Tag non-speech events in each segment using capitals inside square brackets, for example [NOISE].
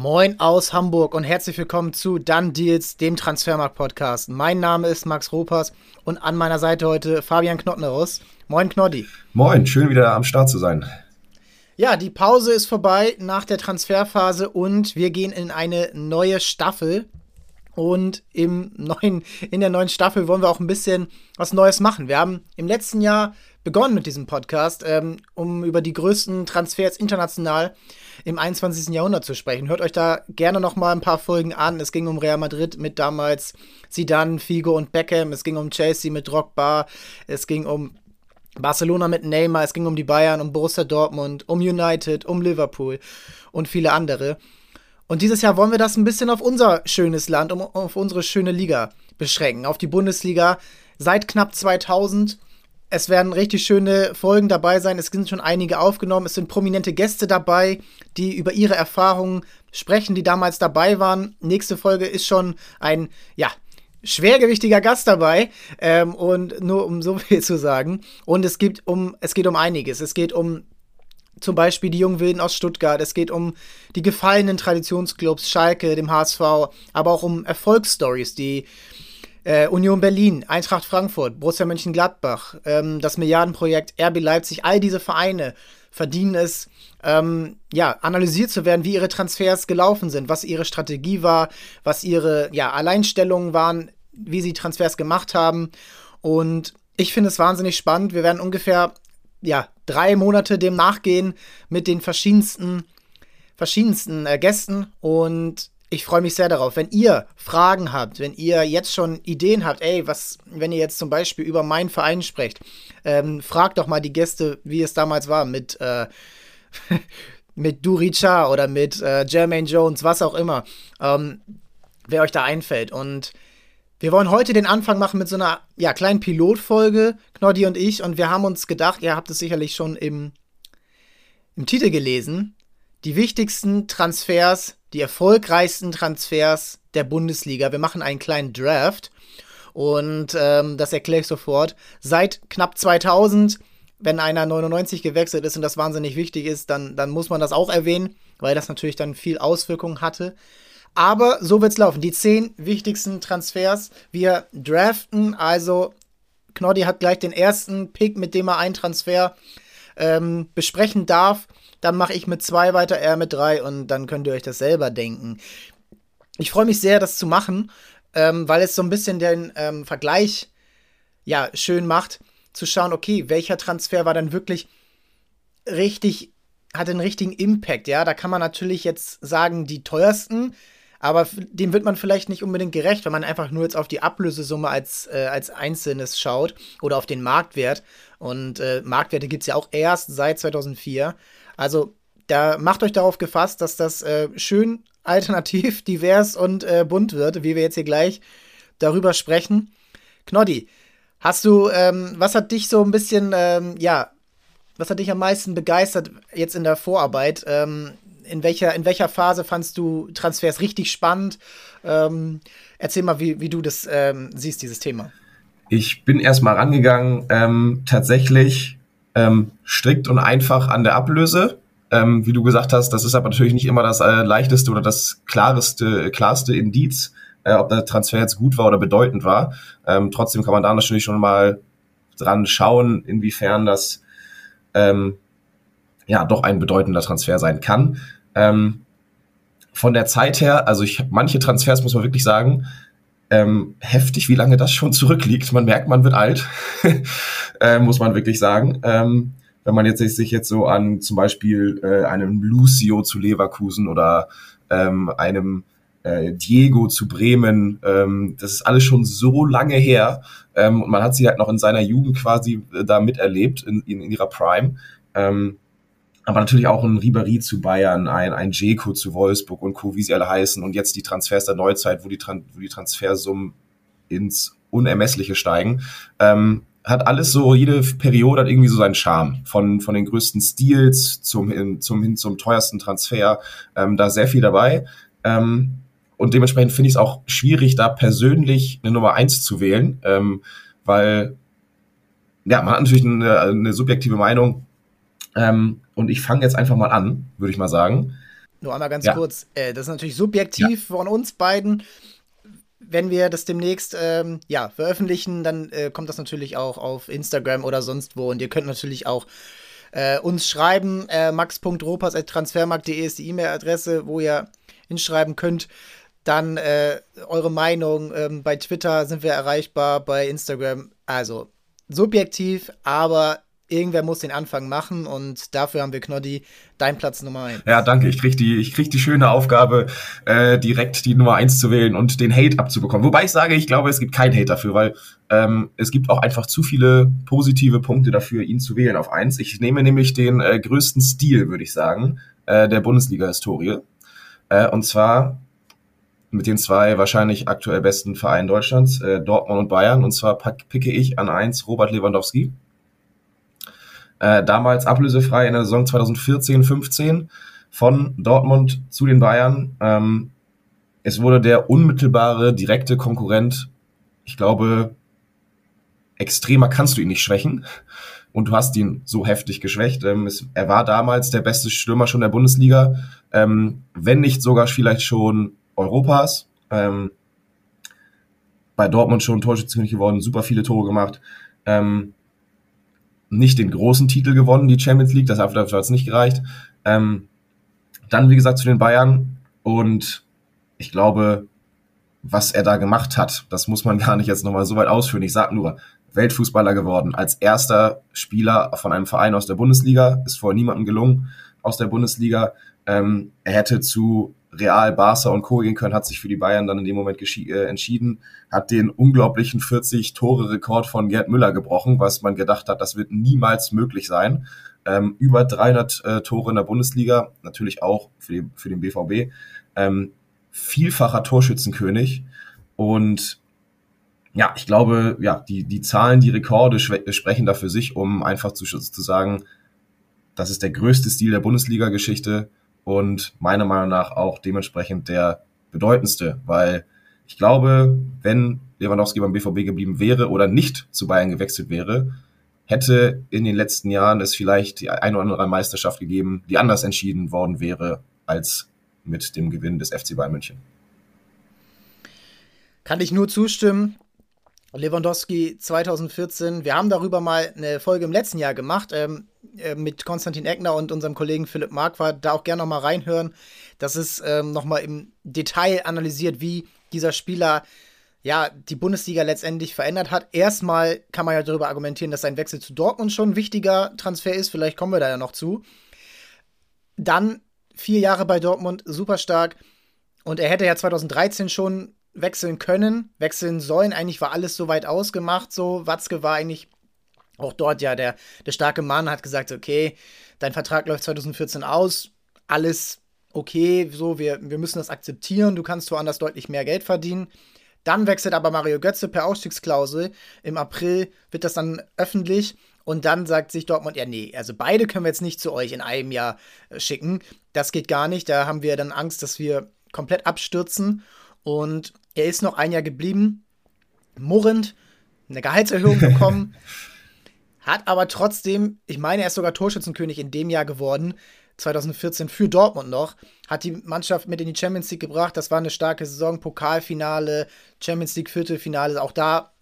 Moin aus Hamburg und herzlich willkommen zu Dann Deals, dem Transfermarkt-Podcast. Mein Name ist Max Ropers und an meiner Seite heute Fabian Knottnerus. Moin Knoddi. Moin, schön wieder am Start zu sein. Ja, die Pause ist vorbei nach der Transferphase und wir gehen in eine neue Staffel. Und im [LAUGHS] neuen, in der neuen Staffel wollen wir auch ein bisschen was Neues machen. Wir haben im letzten Jahr begonnen mit diesem Podcast, ähm, um über die größten Transfers international im 21. Jahrhundert zu sprechen. Hört euch da gerne noch mal ein paar Folgen an. Es ging um Real Madrid mit damals Zidane, Figo und Beckham. Es ging um Chelsea mit Drogba. Es ging um Barcelona mit Neymar. Es ging um die Bayern, um Borussia Dortmund, um United, um Liverpool und viele andere. Und dieses Jahr wollen wir das ein bisschen auf unser schönes Land, um, auf unsere schöne Liga beschränken, auf die Bundesliga seit knapp 2000 es werden richtig schöne Folgen dabei sein. Es sind schon einige aufgenommen. Es sind prominente Gäste dabei, die über ihre Erfahrungen sprechen, die damals dabei waren. Nächste Folge ist schon ein, ja, schwergewichtiger Gast dabei. Ähm, und nur um so [LAUGHS] viel zu sagen. Und es gibt um, es geht um einiges. Es geht um zum Beispiel die jungen Wilden aus Stuttgart. Es geht um die gefallenen Traditionsclubs, Schalke, dem HSV, aber auch um Erfolgsstories, die äh, Union Berlin, Eintracht Frankfurt, Borussia Mönchengladbach, ähm, das Milliardenprojekt RB Leipzig, all diese Vereine verdienen es, ähm, ja, analysiert zu werden, wie ihre Transfers gelaufen sind, was ihre Strategie war, was ihre ja, Alleinstellungen waren, wie sie Transfers gemacht haben. Und ich finde es wahnsinnig spannend. Wir werden ungefähr ja, drei Monate dem nachgehen mit den verschiedensten, verschiedensten äh, Gästen. Und ich freue mich sehr darauf. Wenn ihr Fragen habt, wenn ihr jetzt schon Ideen habt, ey, was, wenn ihr jetzt zum Beispiel über meinen Verein sprecht, ähm, fragt doch mal die Gäste, wie es damals war mit, äh, [LAUGHS] mit Duricha oder mit äh, Jermaine Jones, was auch immer, ähm, wer euch da einfällt. Und wir wollen heute den Anfang machen mit so einer ja, kleinen Pilotfolge, Knoddy und ich. Und wir haben uns gedacht, ihr habt es sicherlich schon im, im Titel gelesen, die wichtigsten Transfers, die erfolgreichsten Transfers der Bundesliga. Wir machen einen kleinen Draft und ähm, das erkläre ich sofort. Seit knapp 2000, wenn einer 99 gewechselt ist und das wahnsinnig wichtig ist, dann, dann muss man das auch erwähnen, weil das natürlich dann viel Auswirkungen hatte. Aber so wird es laufen. Die zehn wichtigsten Transfers. Wir draften, also Knoddy hat gleich den ersten Pick, mit dem er einen Transfer ähm, besprechen darf. Dann mache ich mit zwei weiter, er mit drei und dann könnt ihr euch das selber denken. Ich freue mich sehr, das zu machen, ähm, weil es so ein bisschen den ähm, Vergleich ja schön macht, zu schauen, okay, welcher Transfer war dann wirklich richtig, hat einen richtigen Impact, ja. Da kann man natürlich jetzt sagen, die teuersten, aber dem wird man vielleicht nicht unbedingt gerecht, wenn man einfach nur jetzt auf die Ablösesumme als, äh, als Einzelnes schaut oder auf den Marktwert. Und äh, Marktwerte gibt es ja auch erst seit 2004. Also da macht euch darauf gefasst, dass das äh, schön alternativ, [LAUGHS] divers und äh, bunt wird, wie wir jetzt hier gleich darüber sprechen. Knoddy, hast du, ähm, was hat dich so ein bisschen, ähm, ja, was hat dich am meisten begeistert jetzt in der Vorarbeit? Ähm, in, welcher, in welcher Phase fandst du Transfers richtig spannend? Ähm, erzähl mal, wie, wie du das ähm, siehst, dieses Thema. Ich bin erstmal rangegangen, ähm, tatsächlich ähm, strikt und einfach an der Ablöse. Ähm, wie du gesagt hast, das ist aber natürlich nicht immer das äh, leichteste oder das klareste, klarste Indiz, äh, ob der Transfer jetzt gut war oder bedeutend war. Ähm, trotzdem kann man da natürlich schon mal dran schauen, inwiefern das ähm, ja doch ein bedeutender Transfer sein kann. Ähm, von der Zeit her, also ich manche Transfers muss man wirklich sagen, ähm, heftig, wie lange das schon zurückliegt. Man merkt, man wird alt, [LAUGHS] äh, muss man wirklich sagen. Ähm, wenn man jetzt sich jetzt so an zum Beispiel äh, einem Lucio zu Leverkusen oder ähm, einem äh, Diego zu Bremen, ähm, das ist alles schon so lange her ähm, und man hat sie halt noch in seiner Jugend quasi äh, da miterlebt, in, in, in ihrer Prime. Ähm, aber natürlich auch ein Ribéry zu Bayern, ein, ein Jeko zu Wolfsburg und Co., wie sie alle heißen. Und jetzt die Transfers der Neuzeit, wo die, wo die Transfersummen ins Unermessliche steigen. Ähm, hat alles so, jede Periode hat irgendwie so seinen Charme. Von, von den größten Stils zum, hin, zum, hin zum teuersten Transfer. Ähm, da sehr viel dabei. Ähm, und dementsprechend finde ich es auch schwierig, da persönlich eine Nummer eins zu wählen, ähm, weil ja, man hat natürlich eine, eine subjektive Meinung, ähm, und ich fange jetzt einfach mal an, würde ich mal sagen. nur einmal ganz ja. kurz. Äh, das ist natürlich subjektiv ja. von uns beiden. Wenn wir das demnächst ähm, ja, veröffentlichen, dann äh, kommt das natürlich auch auf Instagram oder sonst wo. Und ihr könnt natürlich auch äh, uns schreiben. Äh, max.ropas.transfermarkt.de ist die E-Mail-Adresse, wo ihr hinschreiben könnt. Dann äh, eure Meinung. Ähm, bei Twitter sind wir erreichbar, bei Instagram. Also subjektiv, aber irgendwer muss den Anfang machen und dafür haben wir Knoddy, dein Platz Nummer 1. Ja, danke. Ich krieg die, ich krieg die schöne Aufgabe, äh, direkt die Nummer 1 zu wählen und den Hate abzubekommen. Wobei ich sage, ich glaube, es gibt keinen Hate dafür, weil ähm, es gibt auch einfach zu viele positive Punkte dafür, ihn zu wählen auf 1. Ich nehme nämlich den äh, größten Stil, würde ich sagen, äh, der Bundesliga-Historie. Äh, und zwar mit den zwei wahrscheinlich aktuell besten Vereinen Deutschlands, äh, Dortmund und Bayern. Und zwar picke ich an 1 Robert Lewandowski äh, damals ablösefrei in der Saison 2014-15 von Dortmund zu den Bayern. Ähm, es wurde der unmittelbare, direkte Konkurrent. Ich glaube, extremer kannst du ihn nicht schwächen. Und du hast ihn so heftig geschwächt. Ähm, es, er war damals der beste Stürmer schon der Bundesliga, ähm, wenn nicht sogar vielleicht schon Europas. Ähm, bei Dortmund schon Torschützenkönig geworden, super viele Tore gemacht. Ähm, nicht den großen Titel gewonnen, die Champions League, das hat es nicht gereicht. Ähm, dann, wie gesagt, zu den Bayern und ich glaube, was er da gemacht hat, das muss man [LAUGHS] gar nicht jetzt nochmal so weit ausführen. Ich sage nur, Weltfußballer geworden, als erster Spieler von einem Verein aus der Bundesliga, ist vorher niemandem gelungen aus der Bundesliga. Ähm, er hätte zu Real, Barca und Co. gehen können, hat sich für die Bayern dann in dem Moment äh, entschieden, hat den unglaublichen 40-Tore-Rekord von Gerd Müller gebrochen, was man gedacht hat, das wird niemals möglich sein. Ähm, über 300 äh, Tore in der Bundesliga, natürlich auch für, die, für den BVB. Ähm, vielfacher Torschützenkönig und ja, ich glaube, ja, die, die Zahlen, die Rekorde sprechen da für sich, um einfach zu, zu sagen, das ist der größte Stil der Bundesliga-Geschichte und meiner Meinung nach auch dementsprechend der bedeutendste, weil ich glaube, wenn Lewandowski beim BVB geblieben wäre oder nicht zu Bayern gewechselt wäre, hätte in den letzten Jahren es vielleicht die eine oder andere Meisterschaft gegeben, die anders entschieden worden wäre als mit dem Gewinn des FC Bayern München. Kann ich nur zustimmen. Lewandowski 2014. Wir haben darüber mal eine Folge im letzten Jahr gemacht ähm, äh, mit Konstantin Eckner und unserem Kollegen Philipp Marquardt. Da auch gerne noch mal reinhören. Das ist ähm, noch mal im Detail analysiert, wie dieser Spieler ja die Bundesliga letztendlich verändert hat. Erstmal kann man ja darüber argumentieren, dass sein Wechsel zu Dortmund schon ein wichtiger Transfer ist. Vielleicht kommen wir da ja noch zu. Dann vier Jahre bei Dortmund, super stark. Und er hätte ja 2013 schon wechseln können, wechseln sollen. Eigentlich war alles soweit ausgemacht. So, Watzke war eigentlich auch dort ja der, der starke Mann, hat gesagt, okay, dein Vertrag läuft 2014 aus, alles okay, so, wir, wir müssen das akzeptieren, du kannst woanders deutlich mehr Geld verdienen. Dann wechselt aber Mario Götze per Ausstiegsklausel. Im April wird das dann öffentlich. Und dann sagt sich Dortmund, ja, nee, also beide können wir jetzt nicht zu euch in einem Jahr äh, schicken. Das geht gar nicht. Da haben wir dann Angst, dass wir komplett abstürzen. Und er ist noch ein Jahr geblieben, murrend, eine Gehaltserhöhung bekommen, [LAUGHS] hat aber trotzdem, ich meine, er ist sogar Torschützenkönig in dem Jahr geworden, 2014 für Dortmund noch, hat die Mannschaft mit in die Champions League gebracht. Das war eine starke Saison, Pokalfinale, Champions League Viertelfinale, auch da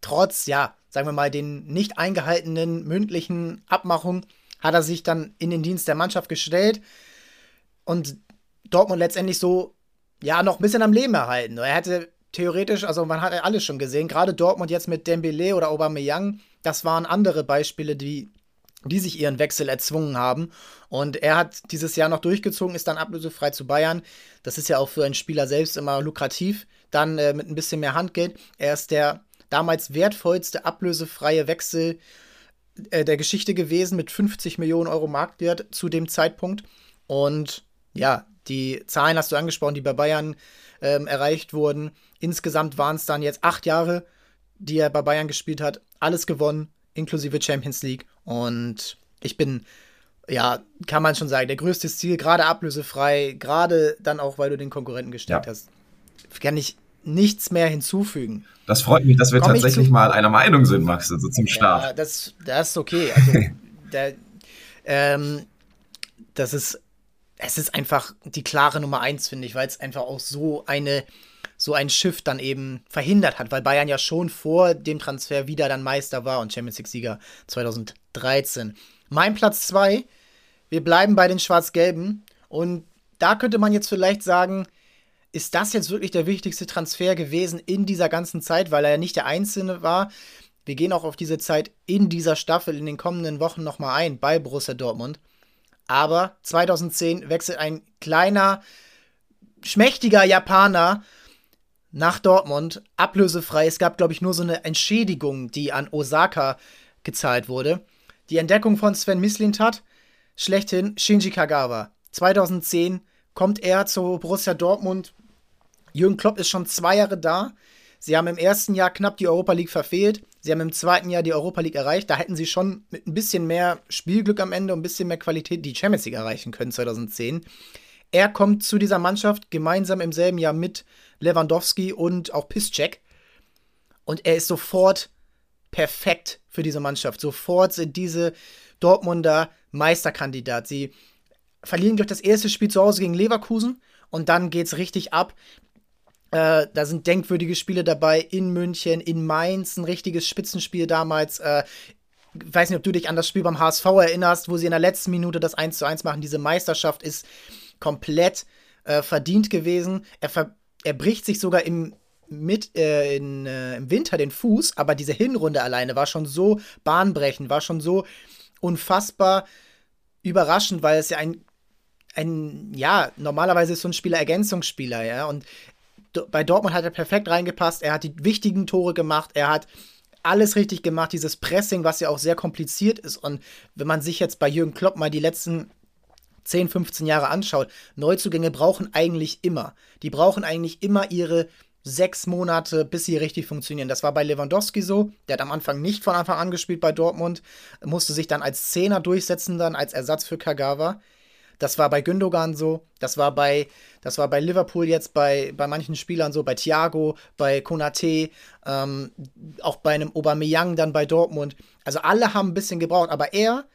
trotz, ja, sagen wir mal, den nicht eingehaltenen mündlichen Abmachungen hat er sich dann in den Dienst der Mannschaft gestellt und Dortmund letztendlich so ja, noch ein bisschen am Leben erhalten. Er hätte theoretisch, also man hat ja alles schon gesehen, gerade Dortmund jetzt mit Dembele oder Aubameyang, das waren andere Beispiele, die, die sich ihren Wechsel erzwungen haben. Und er hat dieses Jahr noch durchgezogen, ist dann ablösefrei zu Bayern. Das ist ja auch für einen Spieler selbst immer lukrativ. Dann äh, mit ein bisschen mehr Handgeld. Er ist der damals wertvollste ablösefreie Wechsel äh, der Geschichte gewesen mit 50 Millionen Euro Marktwert zu dem Zeitpunkt. Und ja, die Zahlen hast du angesprochen, die bei Bayern ähm, erreicht wurden. Insgesamt waren es dann jetzt acht Jahre, die er bei Bayern gespielt hat. Alles gewonnen, inklusive Champions League. Und ich bin, ja, kann man schon sagen, der größte Ziel, gerade ablösefrei, gerade dann auch, weil du den Konkurrenten gestellt ja. hast. Kann ich nichts mehr hinzufügen. Das freut mich, dass wir Komm tatsächlich mal einer Meinung sind, Max, also zum Start. Ja, das, das ist okay. Also, [LAUGHS] der, ähm, das ist es ist einfach die klare Nummer eins, finde ich, weil es einfach auch so eine so ein Schiff dann eben verhindert hat, weil Bayern ja schon vor dem Transfer wieder dann Meister war und Champions League-Sieger 2013. Mein Platz zwei, wir bleiben bei den Schwarz-Gelben und da könnte man jetzt vielleicht sagen, ist das jetzt wirklich der wichtigste Transfer gewesen in dieser ganzen Zeit, weil er ja nicht der Einzelne war. Wir gehen auch auf diese Zeit in dieser Staffel in den kommenden Wochen nochmal ein bei Borussia Dortmund. Aber 2010 wechselt ein kleiner, schmächtiger Japaner nach Dortmund, ablösefrei. Es gab, glaube ich, nur so eine Entschädigung, die an Osaka gezahlt wurde. Die Entdeckung von Sven Mislintat, schlechthin Shinji Kagawa. 2010 kommt er zu Borussia Dortmund. Jürgen Klopp ist schon zwei Jahre da. Sie haben im ersten Jahr knapp die Europa League verfehlt. Sie haben im zweiten Jahr die Europa League erreicht. Da hätten sie schon mit ein bisschen mehr Spielglück am Ende und ein bisschen mehr Qualität die Champions League erreichen können 2010. Er kommt zu dieser Mannschaft gemeinsam im selben Jahr mit Lewandowski und auch Piszczek. Und er ist sofort perfekt für diese Mannschaft. Sofort sind diese Dortmunder Meisterkandidat. Sie verlieren, ich, das erste Spiel zu Hause gegen Leverkusen und dann geht es richtig ab. Äh, da sind denkwürdige Spiele dabei in München, in Mainz, ein richtiges Spitzenspiel damals. Äh, weiß nicht, ob du dich an das Spiel beim HSV erinnerst, wo sie in der letzten Minute das 1 zu 1 machen. Diese Meisterschaft ist komplett äh, verdient gewesen. Er, ver er bricht sich sogar im, mit, äh, in, äh, im Winter den Fuß, aber diese Hinrunde alleine war schon so bahnbrechend, war schon so unfassbar überraschend, weil es ja ein, ein ja, normalerweise ist so ein Spieler Ergänzungsspieler, ja, und bei Dortmund hat er perfekt reingepasst, er hat die wichtigen Tore gemacht, er hat alles richtig gemacht, dieses Pressing, was ja auch sehr kompliziert ist. Und wenn man sich jetzt bei Jürgen Klopp mal die letzten 10, 15 Jahre anschaut, Neuzugänge brauchen eigentlich immer. Die brauchen eigentlich immer ihre sechs Monate, bis sie richtig funktionieren. Das war bei Lewandowski so. Der hat am Anfang nicht von Anfang an gespielt bei Dortmund, musste sich dann als Zehner durchsetzen, dann als Ersatz für Kagawa. Das war bei Gündogan so, das war bei, das war bei Liverpool jetzt bei, bei manchen Spielern so, bei Thiago, bei Konate, ähm, auch bei einem Aubameyang dann bei Dortmund. Also alle haben ein bisschen gebraucht, aber er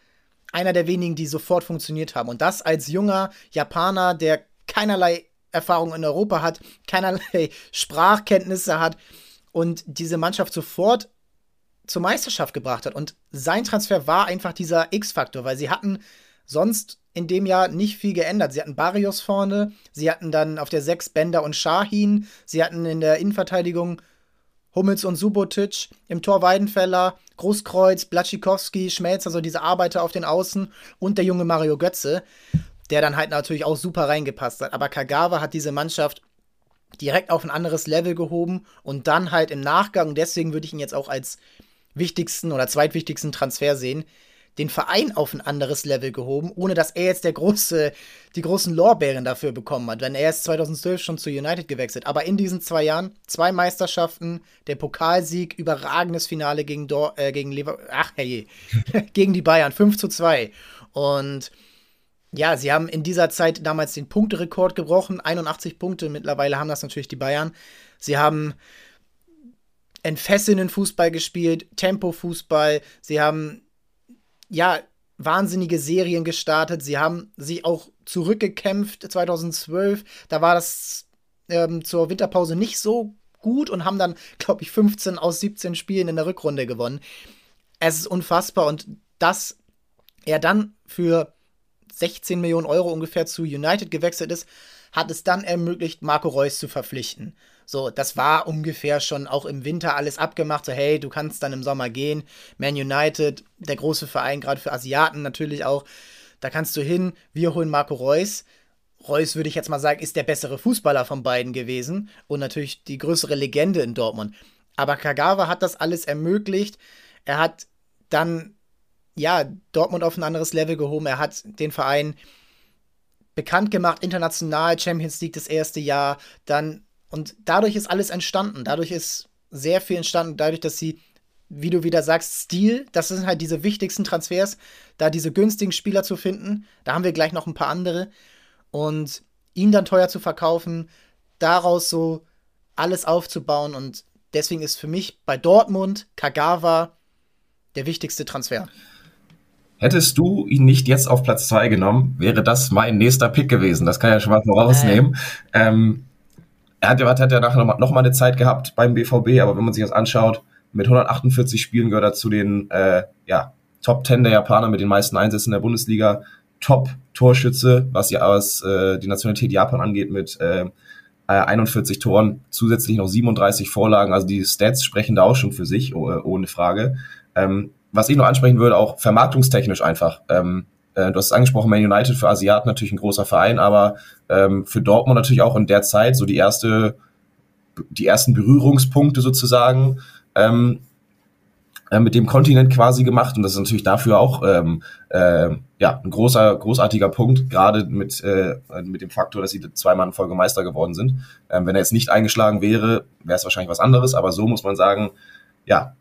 einer der wenigen, die sofort funktioniert haben. Und das als junger Japaner, der keinerlei Erfahrung in Europa hat, [LAUGHS] keinerlei Sprachkenntnisse hat und diese Mannschaft sofort zur Meisterschaft gebracht hat. Und sein Transfer war einfach dieser X-Faktor, weil sie hatten sonst in dem Jahr nicht viel geändert. Sie hatten Barrios vorne, sie hatten dann auf der 6 Bender und Shahin, sie hatten in der Innenverteidigung Hummels und Subotic, im Tor Weidenfeller, Großkreuz, Blatschikowski, Schmelz, also diese Arbeiter auf den Außen und der junge Mario Götze, der dann halt natürlich auch super reingepasst hat. Aber Kagawa hat diese Mannschaft direkt auf ein anderes Level gehoben und dann halt im Nachgang, deswegen würde ich ihn jetzt auch als wichtigsten oder zweitwichtigsten Transfer sehen, den Verein auf ein anderes Level gehoben, ohne dass er jetzt der große, die großen Lorbeeren dafür bekommen hat. Denn er ist 2012 schon zu United gewechselt. Aber in diesen zwei Jahren zwei Meisterschaften, der Pokalsieg, überragendes Finale gegen, Dor äh, gegen Lever ach herrje, [LAUGHS] gegen die Bayern, 5 zu 2. Und ja, sie haben in dieser Zeit damals den Punkterekord gebrochen, 81 Punkte. Mittlerweile haben das natürlich die Bayern. Sie haben entfesselnden Fußball gespielt, Tempo-Fußball. Sie haben ja, wahnsinnige Serien gestartet. Sie haben sich auch zurückgekämpft 2012. Da war das ähm, zur Winterpause nicht so gut und haben dann, glaube ich, 15 aus 17 Spielen in der Rückrunde gewonnen. Es ist unfassbar und dass er dann für 16 Millionen Euro ungefähr zu United gewechselt ist, hat es dann ermöglicht, Marco Reus zu verpflichten. So, das war ungefähr schon auch im Winter alles abgemacht. So, hey, du kannst dann im Sommer gehen. Man United, der große Verein, gerade für Asiaten natürlich auch. Da kannst du hin. Wir holen Marco Reus. Reus, würde ich jetzt mal sagen, ist der bessere Fußballer von beiden gewesen und natürlich die größere Legende in Dortmund. Aber Kagawa hat das alles ermöglicht. Er hat dann, ja, Dortmund auf ein anderes Level gehoben. Er hat den Verein bekannt gemacht, international, Champions League das erste Jahr, dann und dadurch ist alles entstanden. Dadurch ist sehr viel entstanden, dadurch, dass sie, wie du wieder sagst, Stil, das sind halt diese wichtigsten Transfers, da diese günstigen Spieler zu finden. Da haben wir gleich noch ein paar andere. Und ihn dann teuer zu verkaufen, daraus so alles aufzubauen. Und deswegen ist für mich bei Dortmund Kagawa der wichtigste Transfer. hättest du ihn nicht jetzt auf Platz zwei genommen, wäre das mein nächster Pick gewesen. Das kann ich ja schon mal vorausnehmen. Äh. Ähm, er hat, hat, ja nachher noch, noch mal eine Zeit gehabt beim BVB, aber wenn man sich das anschaut, mit 148 Spielen gehört er zu den äh, ja, Top 10 der Japaner mit den meisten Einsätzen in der Bundesliga. Top-Torschütze, was ja was äh, die Nationalität Japan angeht, mit äh, 41 Toren, zusätzlich noch 37 Vorlagen. Also die Stats sprechen da auch schon für sich, ohne Frage. Ähm, was ich noch ansprechen würde, auch vermarktungstechnisch einfach. Ähm, äh, du hast es angesprochen, Man United für Asiaten natürlich ein großer Verein, aber ähm, für Dortmund natürlich auch in der Zeit so die erste, die ersten Berührungspunkte sozusagen ähm, äh, mit dem Kontinent quasi gemacht und das ist natürlich dafür auch ähm, äh, ja ein großer großartiger Punkt gerade mit äh, mit dem Faktor, dass sie zweimal in Folge Meister geworden sind. Ähm, wenn er jetzt nicht eingeschlagen wäre, wäre es wahrscheinlich was anderes, aber so muss man sagen, ja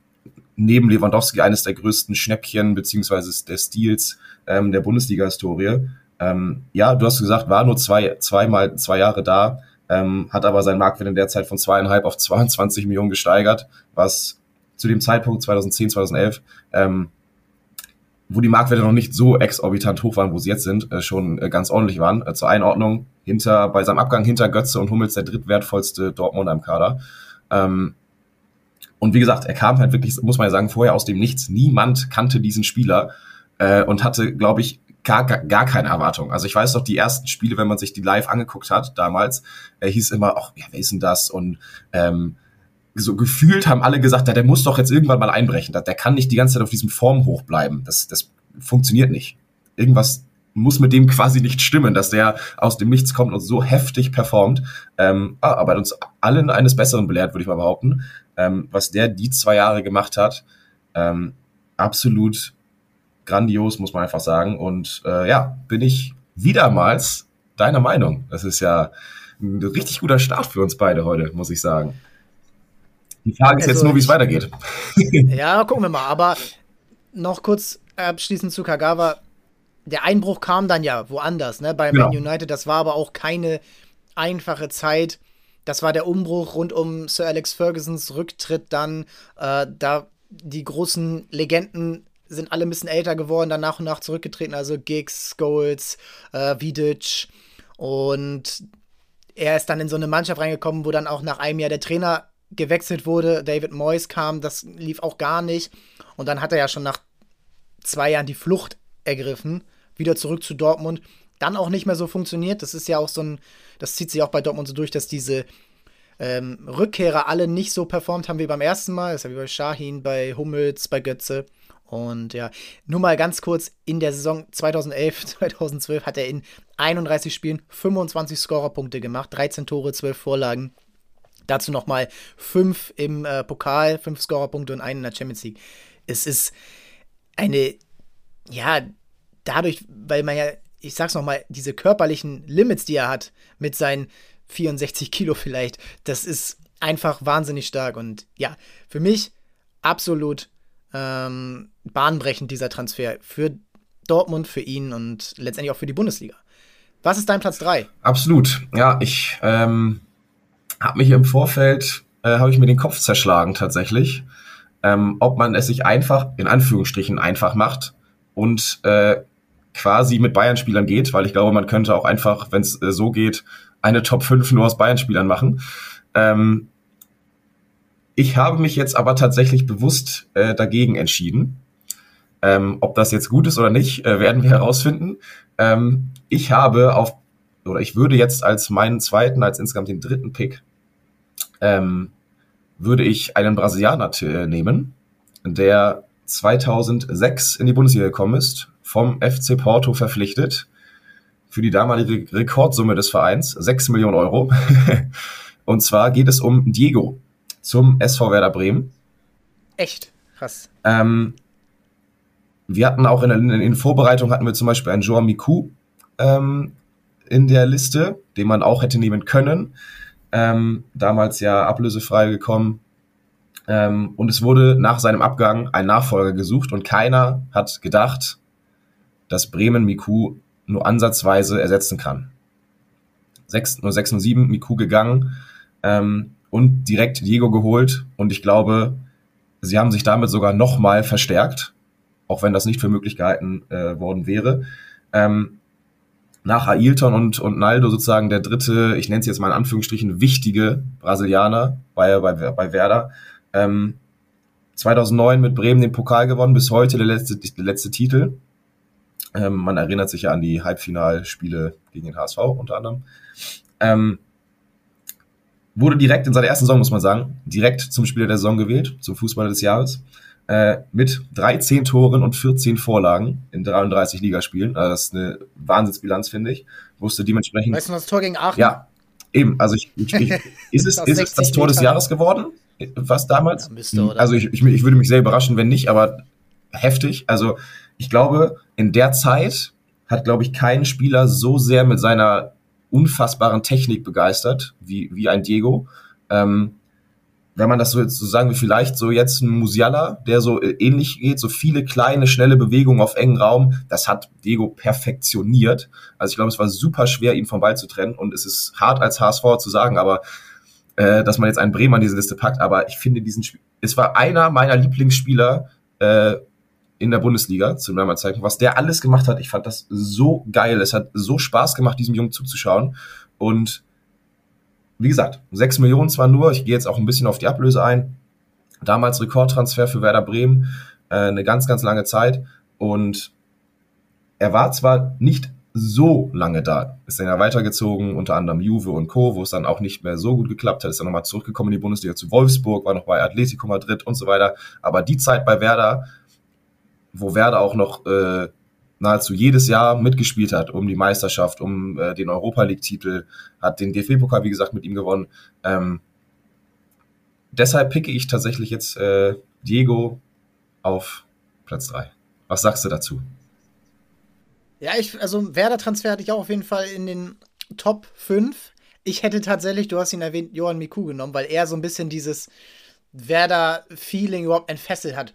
neben Lewandowski eines der größten Schnäppchen beziehungsweise des Stils ähm, der Bundesliga-Historie. Ähm, ja, du hast gesagt, war nur zwei zweimal zwei Jahre da, ähm, hat aber seinen Marktwert in der Zeit von zweieinhalb auf 22 Millionen gesteigert, was zu dem Zeitpunkt 2010, 2011, ähm, wo die Marktwerte noch nicht so exorbitant hoch waren, wo sie jetzt sind, äh, schon äh, ganz ordentlich waren. Äh, zur Einordnung, hinter, bei seinem Abgang hinter Götze und Hummels der drittwertvollste Dortmunder im Kader. Ähm, und wie gesagt, er kam halt wirklich, muss man ja sagen, vorher aus dem Nichts. Niemand kannte diesen Spieler äh, und hatte, glaube ich, gar, gar, keine Erwartung. Also ich weiß noch, die ersten Spiele, wenn man sich die live angeguckt hat damals, äh, hieß immer, ach, ja, wer ist denn das? Und ähm, so gefühlt haben alle gesagt, ja, der muss doch jetzt irgendwann mal einbrechen. Der kann nicht die ganze Zeit auf diesem Form hoch bleiben. Das, das funktioniert nicht. Irgendwas muss mit dem quasi nicht stimmen, dass der aus dem Nichts kommt und so heftig performt. Ähm, ah, aber uns allen eines Besseren belehrt, würde ich mal behaupten. Ähm, was der die zwei Jahre gemacht hat, ähm, absolut grandios, muss man einfach sagen. Und äh, ja, bin ich wiedermals deiner Meinung. Das ist ja ein richtig guter Start für uns beide heute, muss ich sagen. Die Frage ist also, jetzt nur, wie es weitergeht. [LAUGHS] Ja, gucken wir mal. Aber noch kurz abschließend zu Kagawa. Der Einbruch kam dann ja woanders, ne? Bei genau. Man United. Das war aber auch keine einfache Zeit. Das war der Umbruch rund um Sir Alex Fergusons Rücktritt dann. Äh, da die großen Legenden sind alle ein bisschen älter geworden, dann nach und nach zurückgetreten. Also Giggs, Scholes, äh, Vidic. Und er ist dann in so eine Mannschaft reingekommen, wo dann auch nach einem Jahr der Trainer gewechselt wurde, David Moyes kam, das lief auch gar nicht. Und dann hat er ja schon nach zwei Jahren die Flucht ergriffen, wieder zurück zu Dortmund. Dann auch nicht mehr so funktioniert. Das ist ja auch so ein, das zieht sich auch bei Dortmund so durch, dass diese ähm, Rückkehrer alle nicht so performt haben wie beim ersten Mal. Das ist ja wie bei Shahin, bei Hummels, bei Götze. Und ja, nur mal ganz kurz, in der Saison 2011, 2012 [LAUGHS] hat er in 31 Spielen 25 Scorerpunkte gemacht, 13 Tore, 12 Vorlagen. Dazu nochmal fünf im äh, Pokal, fünf Scorerpunkte und einen in der Champions League. Es ist eine, ja, dadurch, weil man ja, ich sag's nochmal, diese körperlichen Limits, die er hat, mit seinen 64 Kilo vielleicht, das ist einfach wahnsinnig stark. Und ja, für mich absolut ähm, bahnbrechend dieser Transfer für Dortmund, für ihn und letztendlich auch für die Bundesliga. Was ist dein Platz 3? Absolut. Ja, ich ähm, habe mich im Vorfeld, äh, habe ich mir den Kopf zerschlagen tatsächlich, ähm, ob man es sich einfach, in Anführungsstrichen, einfach macht und äh, quasi mit Bayern-Spielern geht, weil ich glaube, man könnte auch einfach, wenn es äh, so geht, eine Top 5 nur aus Bayern-Spielern machen. Ähm, ich habe mich jetzt aber tatsächlich bewusst äh, dagegen entschieden. Ähm, ob das jetzt gut ist oder nicht, äh, werden wir [LAUGHS] herausfinden. Ähm, ich habe auf, oder ich würde jetzt als meinen zweiten, als insgesamt den dritten Pick ähm, würde ich einen Brasilianer äh, nehmen, der 2006 in die Bundesliga gekommen ist, vom FC Porto verpflichtet, für die damalige Rekordsumme des Vereins, 6 Millionen Euro. [LAUGHS] Und zwar geht es um Diego zum SV Werder Bremen. Echt? Krass. Ähm, wir hatten auch in, in, in, Vorbereitung hatten wir zum Beispiel einen Joao Miku ähm, in der Liste, den man auch hätte nehmen können ähm, damals ja ablösefrei gekommen. Ähm, und es wurde nach seinem Abgang ein Nachfolger gesucht und keiner hat gedacht, dass Bremen Miku nur ansatzweise ersetzen kann. 6, nur 6 und 7 Miku gegangen ähm, und direkt Diego geholt und ich glaube, sie haben sich damit sogar nochmal verstärkt auch wenn das nicht für möglich gehalten äh, worden wäre. Ähm, nach Ailton und, und Naldo sozusagen der dritte, ich nenne es jetzt mal in Anführungsstrichen, wichtige Brasilianer bei, bei, bei Werder. Ähm, 2009 mit Bremen den Pokal gewonnen, bis heute der letzte, der letzte Titel. Ähm, man erinnert sich ja an die Halbfinalspiele gegen den HSV unter anderem. Ähm, wurde direkt in seiner ersten Saison, muss man sagen, direkt zum Spieler der Saison gewählt, zum Fußballer des Jahres äh, mit 13 Toren und 14 Vorlagen in 33 Ligaspielen. Also das ist eine Wahnsinnsbilanz, finde ich. Wusste dementsprechend. Weißt du noch das Tor gegen Aachen? Ja, eben. Also ich, ich, ich [LAUGHS] ist, es, ist es das Tor des Jahres geworden? Was damals? Ja, müsste? Also ich, ich, ich würde mich sehr überraschen, wenn nicht, aber heftig. Also ich glaube, in der Zeit hat, glaube ich, kein Spieler so sehr mit seiner unfassbaren Technik begeistert wie, wie ein Diego. Ähm, wenn man das so jetzt so sagen wie vielleicht so jetzt ein Musiala, der so äh, ähnlich geht, so viele kleine, schnelle Bewegungen auf engen Raum, das hat Diego perfektioniert. Also ich glaube, es war super schwer, ihn vom Ball zu trennen und es ist hart als HSV zu sagen, aber äh, dass man jetzt einen Bremer an diese Liste packt, aber ich finde diesen Spiel, es war einer meiner Lieblingsspieler äh, in der Bundesliga zu meiner Zeit, was der alles gemacht hat. Ich fand das so geil. Es hat so Spaß gemacht, diesem Jungen zuzuschauen und wie gesagt, 6 Millionen zwar nur, ich gehe jetzt auch ein bisschen auf die Ablöse ein. Damals Rekordtransfer für Werder Bremen, äh, eine ganz, ganz lange Zeit. Und er war zwar nicht so lange da, ist dann ja weitergezogen, unter anderem Juve und Co., wo es dann auch nicht mehr so gut geklappt hat, ist dann nochmal zurückgekommen in die Bundesliga zu Wolfsburg, war noch bei Atletico Madrid und so weiter. Aber die Zeit bei Werder, wo Werder auch noch äh, nahezu jedes Jahr mitgespielt hat um die Meisterschaft, um äh, den Europa League-Titel, hat den DFB-Pokal, wie gesagt, mit ihm gewonnen. Ähm, deshalb picke ich tatsächlich jetzt äh, Diego auf Platz 3. Was sagst du dazu? Ja, ich, also Werder-Transfer hatte ich auch auf jeden Fall in den Top 5. Ich hätte tatsächlich, du hast ihn erwähnt, Johann Miku genommen, weil er so ein bisschen dieses Werder-Feeling überhaupt entfesselt hat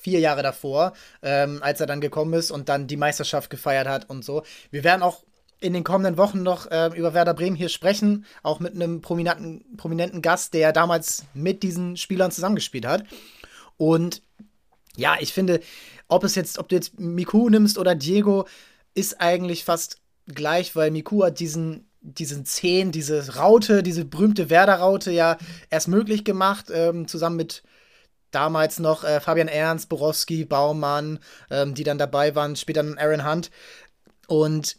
vier Jahre davor, ähm, als er dann gekommen ist und dann die Meisterschaft gefeiert hat und so. Wir werden auch in den kommenden Wochen noch äh, über Werder Bremen hier sprechen, auch mit einem prominenten, prominenten Gast, der damals mit diesen Spielern zusammengespielt hat. Und ja, ich finde, ob es jetzt, ob du jetzt Miku nimmst oder Diego, ist eigentlich fast gleich, weil Miku hat diesen diesen Zehn, diese Raute, diese berühmte Werder-Raute ja erst möglich gemacht, ähm, zusammen mit damals noch äh, Fabian Ernst, Borowski, Baumann, ähm, die dann dabei waren, später dann Aaron Hunt. Und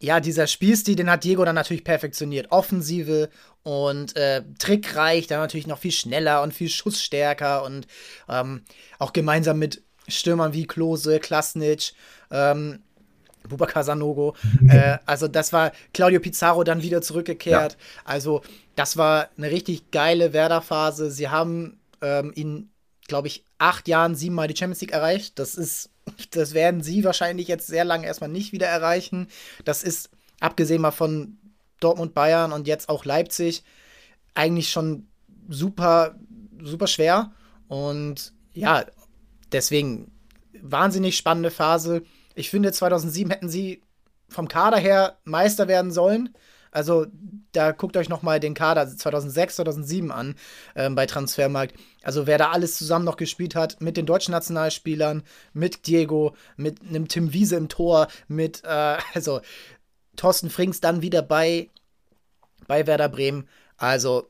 ja, dieser Spielstil, den hat Diego dann natürlich perfektioniert. Offensive und äh, trickreich, dann natürlich noch viel schneller und viel schussstärker und ähm, auch gemeinsam mit Stürmern wie Klose, Klasnic, ähm, Bubakar Sanogo. äh, also das war Claudio Pizarro dann wieder zurückgekehrt. Ja. Also das war eine richtig geile Werder-Phase. Sie haben ähm, ihn glaube ich, acht Jahren siebenmal die Champions League erreicht. Das ist, [LAUGHS] das werden sie wahrscheinlich jetzt sehr lange erstmal nicht wieder erreichen. Das ist, abgesehen mal von Dortmund, Bayern und jetzt auch Leipzig, eigentlich schon super, super schwer. Und ja, deswegen wahnsinnig spannende Phase. Ich finde, 2007 hätten sie vom Kader her Meister werden sollen. Also da guckt euch nochmal den Kader 2006, 2007 an ähm, bei Transfermarkt. Also wer da alles zusammen noch gespielt hat mit den deutschen Nationalspielern, mit Diego, mit einem Tim Wiese im Tor, mit äh, [LAUGHS] also Thorsten Frings dann wieder bei, bei Werder Bremen. Also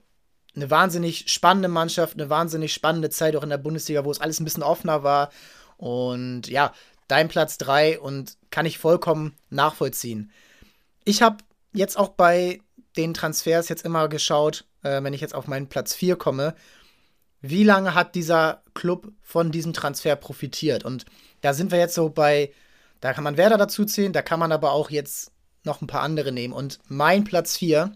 eine wahnsinnig spannende Mannschaft, eine wahnsinnig spannende Zeit auch in der Bundesliga, wo es alles ein bisschen offener war. Und ja, dein Platz 3 und kann ich vollkommen nachvollziehen. Ich habe jetzt auch bei den Transfers jetzt immer geschaut, äh, wenn ich jetzt auf meinen Platz 4 komme, wie lange hat dieser Club von diesem Transfer profitiert? Und da sind wir jetzt so bei, da kann man Werder dazu zählen, da kann man aber auch jetzt noch ein paar andere nehmen. Und mein Platz 4,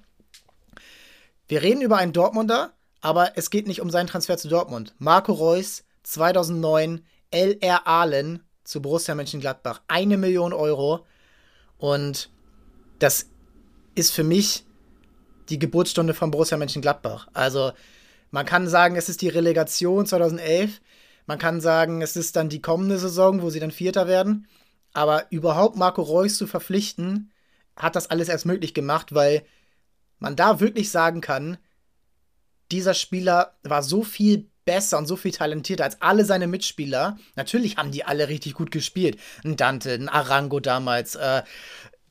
wir reden über einen Dortmunder, aber es geht nicht um seinen Transfer zu Dortmund. Marco Reus, 2009, LR Ahlen zu Borussia Mönchengladbach. Eine Million Euro. Und das ist für mich die Geburtsstunde von Borussia Mönchengladbach. Also man kann sagen, es ist die Relegation 2011. Man kann sagen, es ist dann die kommende Saison, wo sie dann Vierter werden. Aber überhaupt Marco Reus zu verpflichten, hat das alles erst möglich gemacht, weil man da wirklich sagen kann, dieser Spieler war so viel besser und so viel talentierter als alle seine Mitspieler. Natürlich haben die alle richtig gut gespielt. Ein Dante, ein Arango damals, äh,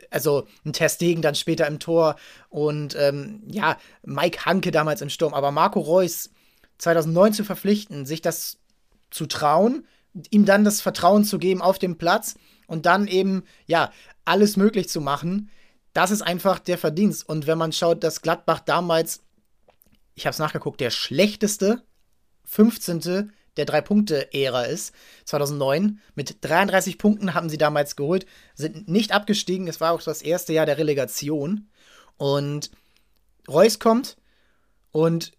also ein Testegen dann später im Tor und ähm, ja, Mike Hanke damals im Sturm. Aber Marco Reus 2009 zu verpflichten, sich das zu trauen, ihm dann das Vertrauen zu geben auf dem Platz und dann eben, ja, alles möglich zu machen, das ist einfach der Verdienst. Und wenn man schaut, dass Gladbach damals, ich habe es nachgeguckt, der schlechteste 15. der Drei-Punkte-Ära ist, 2009. Mit 33 Punkten haben sie damals geholt, sind nicht abgestiegen. Es war auch das erste Jahr der Relegation. Und Reus kommt und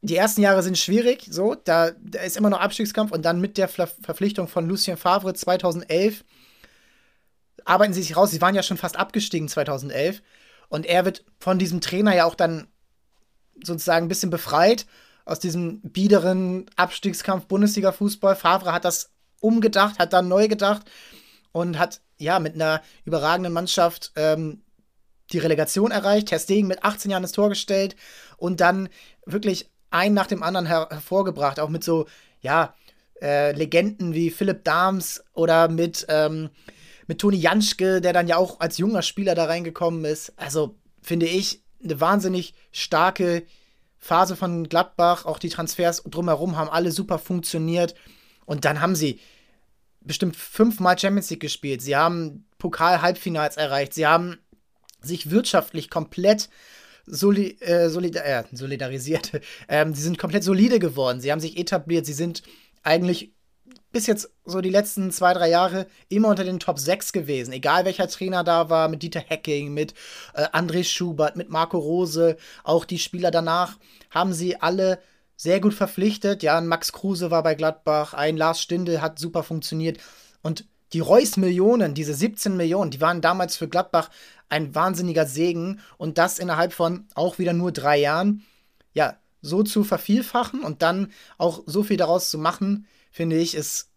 die ersten Jahre sind schwierig, so, da, da ist immer noch Abstiegskampf und dann mit der Ver Verpflichtung von Lucien Favre 2011 arbeiten sie sich raus. Sie waren ja schon fast abgestiegen 2011 und er wird von diesem Trainer ja auch dann sozusagen ein bisschen befreit aus diesem biederen Abstiegskampf Bundesliga-Fußball. Favre hat das umgedacht, hat dann neu gedacht und hat ja mit einer überragenden Mannschaft ähm, die Relegation erreicht. Ter Stegen mit 18 Jahren das Tor gestellt und dann wirklich einen nach dem anderen her hervorgebracht, auch mit so, ja, äh, Legenden wie Philipp Dahms oder mit, ähm, mit Toni Janschke, der dann ja auch als junger Spieler da reingekommen ist. Also finde ich eine wahnsinnig starke Phase von Gladbach. Auch die Transfers drumherum haben alle super funktioniert. Und dann haben sie bestimmt fünfmal Champions League gespielt. Sie haben Pokal-Halbfinals erreicht. Sie haben sich wirtschaftlich komplett soli äh, solidar äh, solidarisiert. [LAUGHS] Ähm, sie sind komplett solide geworden. Sie haben sich etabliert. Sie sind eigentlich bis jetzt so die letzten zwei, drei Jahre immer unter den Top 6 gewesen. Egal welcher Trainer da war, mit Dieter Hecking, mit äh, André Schubert, mit Marco Rose, auch die Spieler danach haben sie alle sehr gut verpflichtet. Ja, ein Max Kruse war bei Gladbach, ein Lars Stindl hat super funktioniert. Und die Reus-Millionen, diese 17 Millionen, die waren damals für Gladbach ein wahnsinniger Segen und das innerhalb von auch wieder nur drei Jahren, ja, so zu vervielfachen und dann auch so viel daraus zu machen, finde ich, ist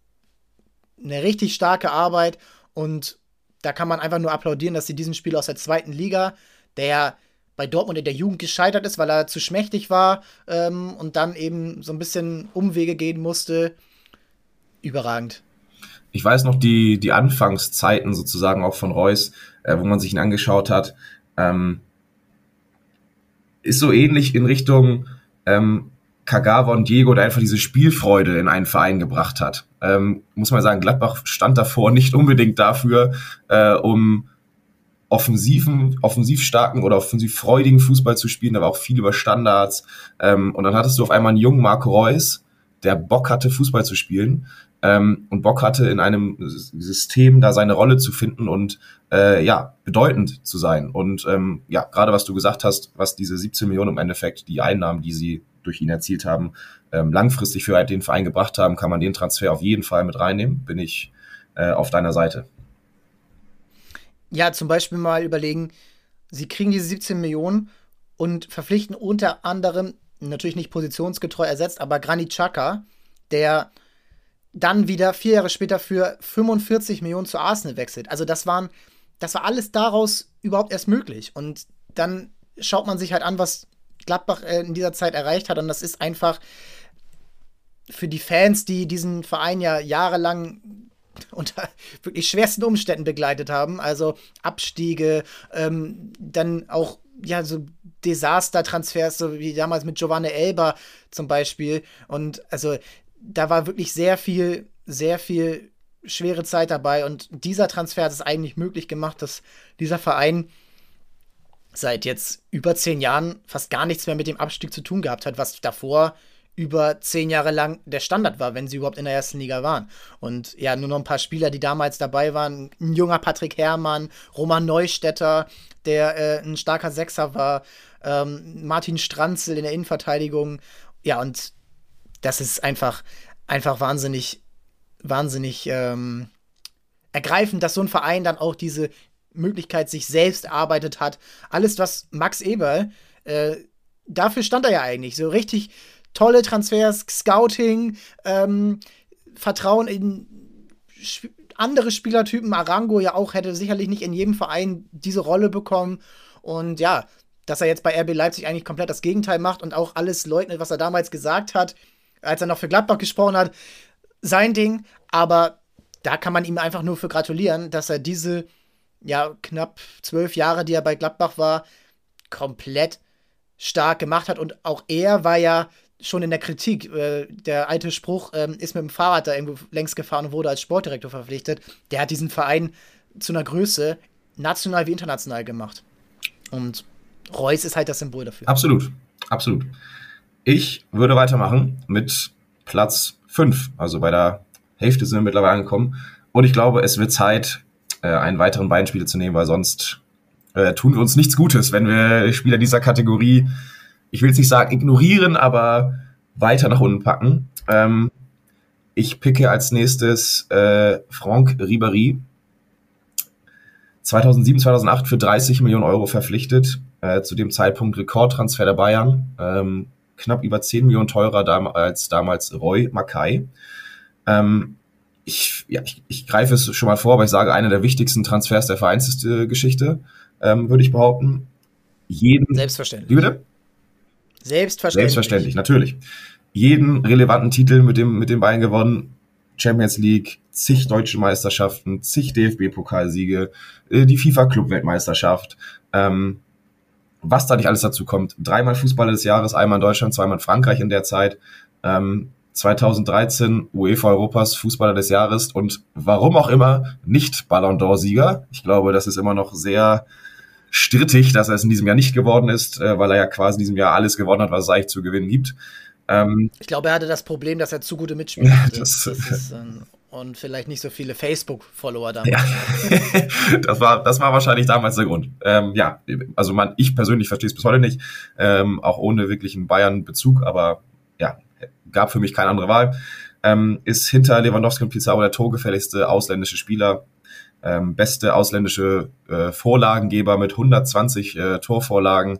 eine richtig starke Arbeit und da kann man einfach nur applaudieren, dass sie diesen Spieler aus der zweiten Liga, der bei Dortmund in der Jugend gescheitert ist, weil er zu schmächtig war ähm, und dann eben so ein bisschen Umwege gehen musste, überragend. Ich weiß noch die, die Anfangszeiten sozusagen auch von Reus, äh, wo man sich ihn angeschaut hat, ähm, ist so ähnlich in Richtung ähm, Kagawa und Diego, der einfach diese Spielfreude in einen Verein gebracht hat. Ähm, muss man sagen, Gladbach stand davor [LAUGHS] nicht unbedingt dafür, äh, um offensiven, offensiv starken oder offensiv freudigen Fußball zu spielen, aber auch viel über Standards. Ähm, und dann hattest du auf einmal einen jungen Marco Reus, der Bock hatte, Fußball zu spielen ähm, und Bock hatte, in einem System da seine Rolle zu finden und äh, ja, bedeutend zu sein. Und ähm, ja, gerade was du gesagt hast, was diese 17 Millionen im Endeffekt, die Einnahmen, die sie durch ihn erzielt haben, ähm, langfristig für den Verein gebracht haben, kann man den Transfer auf jeden Fall mit reinnehmen. Bin ich äh, auf deiner Seite. Ja, zum Beispiel mal überlegen, sie kriegen diese 17 Millionen und verpflichten unter anderem, natürlich nicht positionsgetreu ersetzt, aber Granit Xhaka, der dann wieder vier Jahre später für 45 Millionen zu Arsenal wechselt. Also das waren, das war alles daraus überhaupt erst möglich. Und dann schaut man sich halt an, was Gladbach äh, in dieser Zeit erreicht hat. Und das ist einfach für die Fans, die diesen Verein ja jahrelang [LAUGHS] unter wirklich schwersten Umständen begleitet haben, also Abstiege, ähm, dann auch ja so Desaster-Transfers, so wie damals mit Giovanni Elba zum Beispiel. Und also da war wirklich sehr viel, sehr viel schwere Zeit dabei und dieser Transfer hat es eigentlich möglich gemacht, dass dieser Verein seit jetzt über zehn Jahren fast gar nichts mehr mit dem Abstieg zu tun gehabt hat, was davor über zehn Jahre lang der Standard war, wenn sie überhaupt in der ersten Liga waren. Und ja, nur noch ein paar Spieler, die damals dabei waren. Ein junger Patrick Herrmann, Roman Neustädter, der äh, ein starker Sechser war, ähm, Martin Stranzel in der Innenverteidigung. Ja, und das ist einfach, einfach wahnsinnig, wahnsinnig ähm, ergreifend, dass so ein Verein dann auch diese Möglichkeit sich selbst erarbeitet hat. Alles, was Max Eber, äh, dafür stand er ja eigentlich. So richtig tolle Transfers, Scouting, ähm, Vertrauen in andere Spielertypen. Arango ja auch hätte sicherlich nicht in jedem Verein diese Rolle bekommen. Und ja, dass er jetzt bei RB Leipzig eigentlich komplett das Gegenteil macht und auch alles leugnet, was er damals gesagt hat, als er noch für Gladbach gesprochen hat, sein Ding. Aber da kann man ihm einfach nur für gratulieren, dass er diese ja, knapp zwölf Jahre, die er bei Gladbach war, komplett stark gemacht hat. Und auch er war ja schon in der Kritik. Äh, der alte Spruch ähm, ist mit dem Fahrrad da irgendwo längs gefahren und wurde als Sportdirektor verpflichtet. Der hat diesen Verein zu einer Größe, national wie international gemacht. Und Reus ist halt das Symbol dafür. Absolut, absolut. Ich würde weitermachen mit Platz 5. Also bei der Hälfte sind wir mittlerweile angekommen. Und ich glaube, es wird Zeit, äh, einen weiteren Beinspieler zu nehmen, weil sonst äh, tun wir uns nichts Gutes, wenn wir Spieler dieser Kategorie, ich will jetzt nicht sagen ignorieren, aber weiter nach unten packen. Ähm, ich picke als nächstes äh, Franck Ribéry. 2007, 2008 für 30 Millionen Euro verpflichtet. Äh, zu dem Zeitpunkt Rekordtransfer der Bayern. Ähm, knapp über 10 Millionen teurer dam als damals Roy Mackay. Ähm, ich, ja, ich, ich greife es schon mal vor, aber ich sage, einer der wichtigsten Transfers der Vereinsgeschichte, ähm, würde ich behaupten. Jeden, Selbstverständlich. Wie bitte? Selbstverständlich. Selbstverständlich, natürlich. Jeden relevanten Titel mit dem, mit dem Bayern gewonnen. Champions League, zig deutsche Meisterschaften, zig DFB-Pokalsiege, äh, die FIFA-Club-Weltmeisterschaft. Ähm, was da nicht alles dazu kommt. Dreimal Fußballer des Jahres, einmal in Deutschland, zweimal in Frankreich in der Zeit. Ähm, 2013 UEFA Europas Fußballer des Jahres und warum auch immer nicht Ballon d'Or Sieger. Ich glaube, das ist immer noch sehr strittig, dass er es in diesem Jahr nicht geworden ist, äh, weil er ja quasi in diesem Jahr alles gewonnen hat, was es eigentlich zu gewinnen gibt. Ähm, ich glaube, er hatte das Problem, dass er zu gute Mitspieler hatte. Das, das ist, ähm, und vielleicht nicht so viele Facebook-Follower damals. Ja. [LAUGHS] das, war, das war wahrscheinlich damals der Grund. Ähm, ja, also man, ich persönlich verstehe es bis heute nicht, ähm, auch ohne wirklichen Bayern-Bezug, aber ja, gab für mich keine andere Wahl. Ähm, ist hinter Lewandowski und Pizarro der torgefälligste ausländische Spieler, ähm, beste ausländische äh, Vorlagengeber mit 120 äh, Torvorlagen.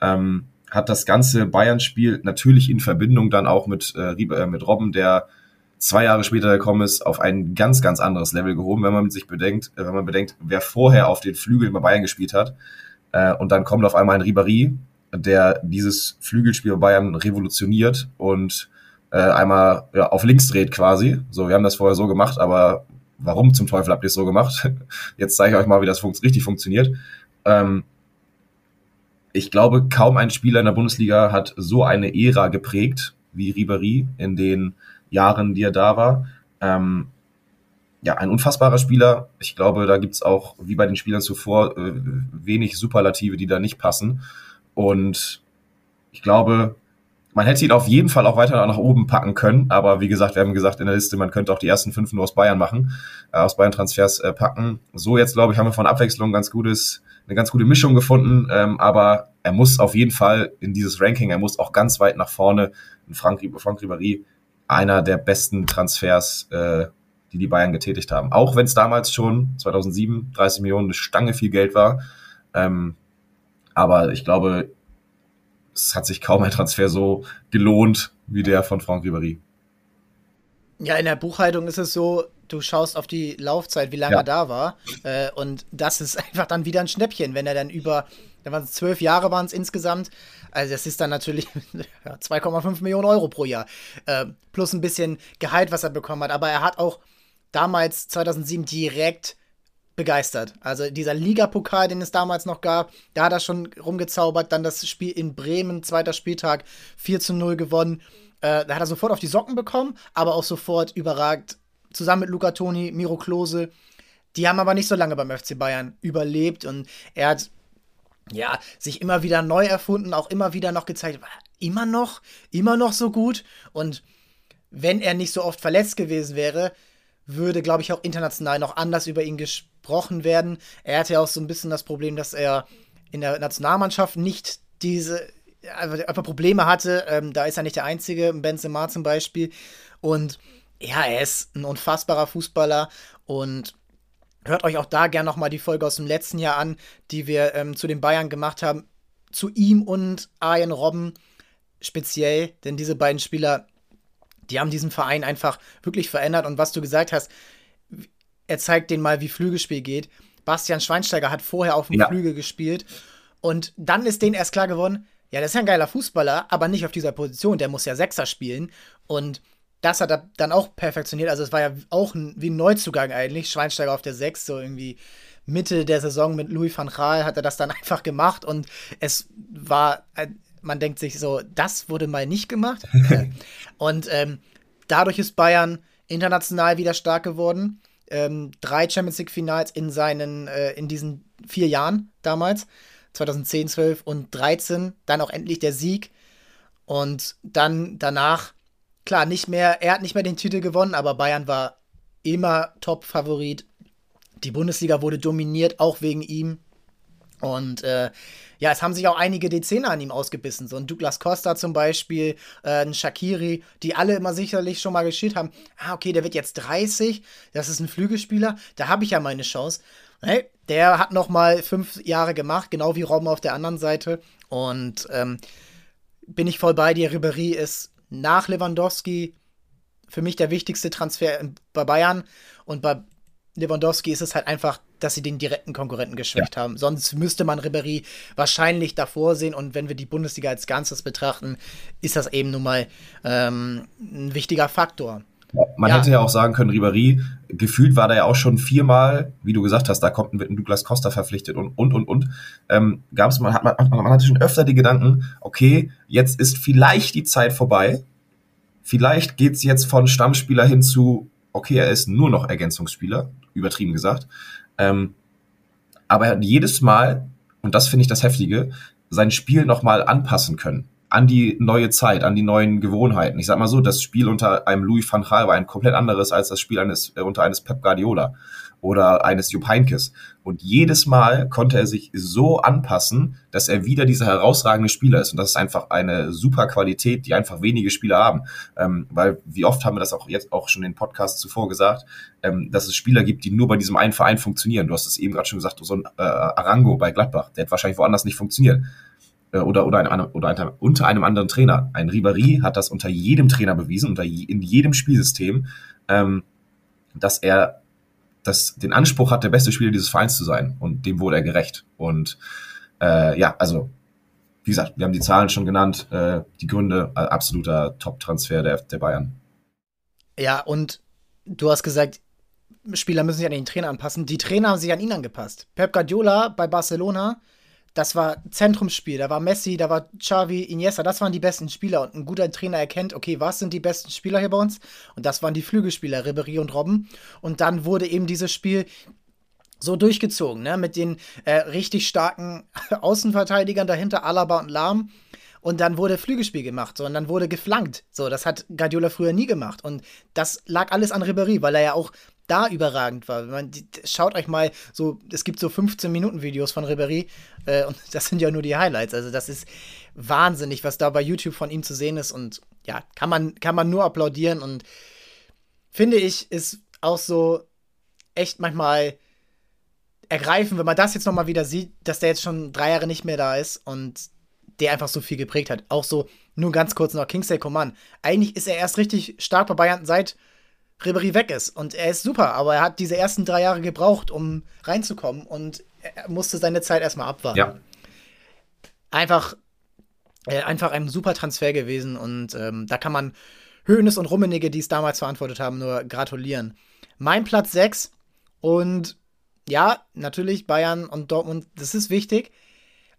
Ähm, hat das ganze Bayern-Spiel natürlich in Verbindung dann auch mit, äh, äh, mit Robben, der zwei Jahre später gekommen ist, auf ein ganz, ganz anderes Level gehoben, wenn man sich bedenkt, äh, wenn man bedenkt, wer vorher auf den Flügeln bei Bayern gespielt hat. Äh, und dann kommt auf einmal ein Ribéry, der dieses Flügelspiel bei Bayern revolutioniert und äh, einmal ja, auf links dreht quasi. So, wir haben das vorher so gemacht, aber warum zum Teufel habt ihr es so gemacht? [LAUGHS] Jetzt zeige ich euch mal, wie das fun richtig funktioniert. Ähm, ich glaube, kaum ein Spieler in der Bundesliga hat so eine Ära geprägt wie Ribéry in den Jahren, die er da war. Ähm, ja, ein unfassbarer Spieler. Ich glaube, da gibt's auch, wie bei den Spielern zuvor, äh, wenig Superlative, die da nicht passen. Und ich glaube, man hätte ihn auf jeden Fall auch weiter nach oben packen können, aber wie gesagt, wir haben gesagt in der Liste, man könnte auch die ersten fünf nur aus Bayern machen, äh, aus Bayern Transfers äh, packen. So jetzt glaube ich, haben wir von Abwechslung ganz gutes, eine ganz gute Mischung gefunden, ähm, aber er muss auf jeden Fall in dieses Ranking, er muss auch ganz weit nach vorne. Frank, Frank Ribéry, einer der besten Transfers, äh, die die Bayern getätigt haben. Auch wenn es damals schon 2007 30 Millionen eine Stange viel Geld war. Ähm, aber ich glaube, es hat sich kaum ein Transfer so gelohnt wie der von Franck Ribéry. Ja, in der Buchhaltung ist es so, du schaust auf die Laufzeit, wie lange ja. er da war. Äh, und das ist [LAUGHS] einfach dann wieder ein Schnäppchen, wenn er dann über, da waren es zwölf Jahre waren es insgesamt. Also das ist dann natürlich [LAUGHS] ja, 2,5 Millionen Euro pro Jahr. Äh, plus ein bisschen Gehalt, was er bekommen hat. Aber er hat auch damals 2007 direkt begeistert. Also dieser Ligapokal, den es damals noch gab, da hat er schon rumgezaubert. Dann das Spiel in Bremen, zweiter Spieltag, 4 zu 0 gewonnen. Äh, da hat er sofort auf die Socken bekommen, aber auch sofort überragt. Zusammen mit Luca Toni, Miro Klose. Die haben aber nicht so lange beim FC Bayern überlebt und er hat ja, sich immer wieder neu erfunden, auch immer wieder noch gezeigt, war immer noch, immer noch so gut. Und wenn er nicht so oft verletzt gewesen wäre, würde, glaube ich, auch international noch anders über ihn gesprochen werden. Er hatte ja auch so ein bisschen das Problem, dass er in der Nationalmannschaft nicht diese einfach Probleme hatte. Ähm, da ist er nicht der Einzige, Benzema zum Beispiel. Und ja, er ist ein unfassbarer Fußballer und hört euch auch da gerne nochmal die Folge aus dem letzten Jahr an, die wir ähm, zu den Bayern gemacht haben. Zu ihm und Arjen Robben speziell, denn diese beiden Spieler die haben diesen Verein einfach wirklich verändert. Und was du gesagt hast, er zeigt denen mal, wie Flügelspiel geht. Bastian Schweinsteiger hat vorher auf dem ja. Flügel gespielt. Und dann ist denen erst klar geworden, ja, das ist ja ein geiler Fußballer, aber nicht auf dieser Position, der muss ja Sechser spielen. Und das hat er dann auch perfektioniert. Also es war ja auch ein, wie ein Neuzugang eigentlich. Schweinsteiger auf der Sechs, so irgendwie Mitte der Saison mit Louis van Gaal hat er das dann [LAUGHS] einfach gemacht und es war, man denkt sich so, das wurde mal nicht gemacht. [LAUGHS] und ähm, dadurch ist Bayern international wieder stark geworden. Ähm, drei Champions League Finals in seinen, äh, in diesen vier Jahren damals. 2010, 12 und 13. Dann auch endlich der Sieg. Und dann danach, klar, nicht mehr, er hat nicht mehr den Titel gewonnen, aber Bayern war immer Top-Favorit. Die Bundesliga wurde dominiert, auch wegen ihm. Und äh, ja, es haben sich auch einige Dezene an ihm ausgebissen. So ein Douglas Costa zum Beispiel, äh, ein Shakiri, die alle immer sicherlich schon mal geschielt haben. Ah, okay, der wird jetzt 30, das ist ein Flügelspieler, da habe ich ja meine Chance. Hey, der hat noch mal fünf Jahre gemacht, genau wie Robben auf der anderen Seite. Und ähm, bin ich voll bei dir. Ribéry ist nach Lewandowski für mich der wichtigste Transfer bei Bayern. Und bei Lewandowski ist es halt einfach, dass sie den direkten Konkurrenten geschwächt ja. haben. Sonst müsste man Ribéry wahrscheinlich davor sehen. Und wenn wir die Bundesliga als Ganzes betrachten, ist das eben nun mal ähm, ein wichtiger Faktor. Man ja. hätte ja auch sagen können, Ribéry, gefühlt war da ja auch schon viermal, wie du gesagt hast, da kommt ein Douglas Costa verpflichtet und, und, und, und. Ähm, Gab es, man, hat, man, man hatte schon öfter die Gedanken, okay, jetzt ist vielleicht die Zeit vorbei. Vielleicht geht's jetzt von Stammspieler hin zu, okay, er ist nur noch Ergänzungsspieler, übertrieben gesagt. Ähm, aber er hat jedes Mal, und das finde ich das Heftige, sein Spiel nochmal anpassen können an die neue Zeit, an die neuen Gewohnheiten. Ich sag mal so, das Spiel unter einem Louis van Gaal war ein komplett anderes als das Spiel eines äh, unter eines Pep Guardiola oder eines Jupp Heynckes. Und jedes Mal konnte er sich so anpassen, dass er wieder dieser herausragende Spieler ist. Und das ist einfach eine super Qualität, die einfach wenige Spieler haben. Ähm, weil, wie oft haben wir das auch jetzt auch schon in den Podcasts zuvor gesagt, ähm, dass es Spieler gibt, die nur bei diesem einen Verein funktionieren. Du hast es eben gerade schon gesagt, so ein äh, Arango bei Gladbach, der hat wahrscheinlich woanders nicht funktioniert. Äh, oder, oder, ein, oder ein, unter einem anderen Trainer. Ein Ribéry hat das unter jedem Trainer bewiesen, unter je, in jedem Spielsystem, ähm, dass er das, den Anspruch hat, der beste Spieler dieses Vereins zu sein. Und dem wurde er gerecht. Und äh, ja, also, wie gesagt, wir haben die Zahlen schon genannt, äh, die Gründe, äh, absoluter Top-Transfer der, der Bayern. Ja, und du hast gesagt, Spieler müssen sich an den Trainer anpassen. Die Trainer haben sich an ihn angepasst. Pep Guardiola bei Barcelona das war Zentrumsspiel. Da war Messi, da war Xavi, Iniesta, das waren die besten Spieler. Und ein guter Trainer erkennt, okay, was sind die besten Spieler hier bei uns? Und das waren die Flügelspieler, Ribéry und Robben. Und dann wurde eben dieses Spiel so durchgezogen, ne? Mit den äh, richtig starken [LAUGHS] Außenverteidigern dahinter, Alaba und Lahm. Und dann wurde Flügelspiel gemacht, so, und dann wurde geflankt. So, das hat Guardiola früher nie gemacht. Und das lag alles an Ribéry, weil er ja auch da überragend war. Man, schaut euch mal so, es gibt so 15-Minuten-Videos von Ribéry äh, und [LAUGHS] das sind ja nur die Highlights. Also das ist wahnsinnig, was da bei YouTube von ihm zu sehen ist und ja, kann man, kann man nur applaudieren und finde ich, ist auch so echt manchmal ergreifend, wenn man das jetzt nochmal wieder sieht, dass der jetzt schon drei Jahre nicht mehr da ist und der einfach so viel geprägt hat. Auch so, nur ganz kurz noch, Kingsley Coman. Eigentlich ist er erst richtig stark bei Bayern seit Ribéry weg ist. Und er ist super, aber er hat diese ersten drei Jahre gebraucht, um reinzukommen und er musste seine Zeit erstmal abwarten. Ja. Einfach, äh, einfach ein super Transfer gewesen und ähm, da kann man Höhnes und Rummenigge, die es damals verantwortet haben, nur gratulieren. Mein Platz 6 und ja, natürlich Bayern und Dortmund, das ist wichtig.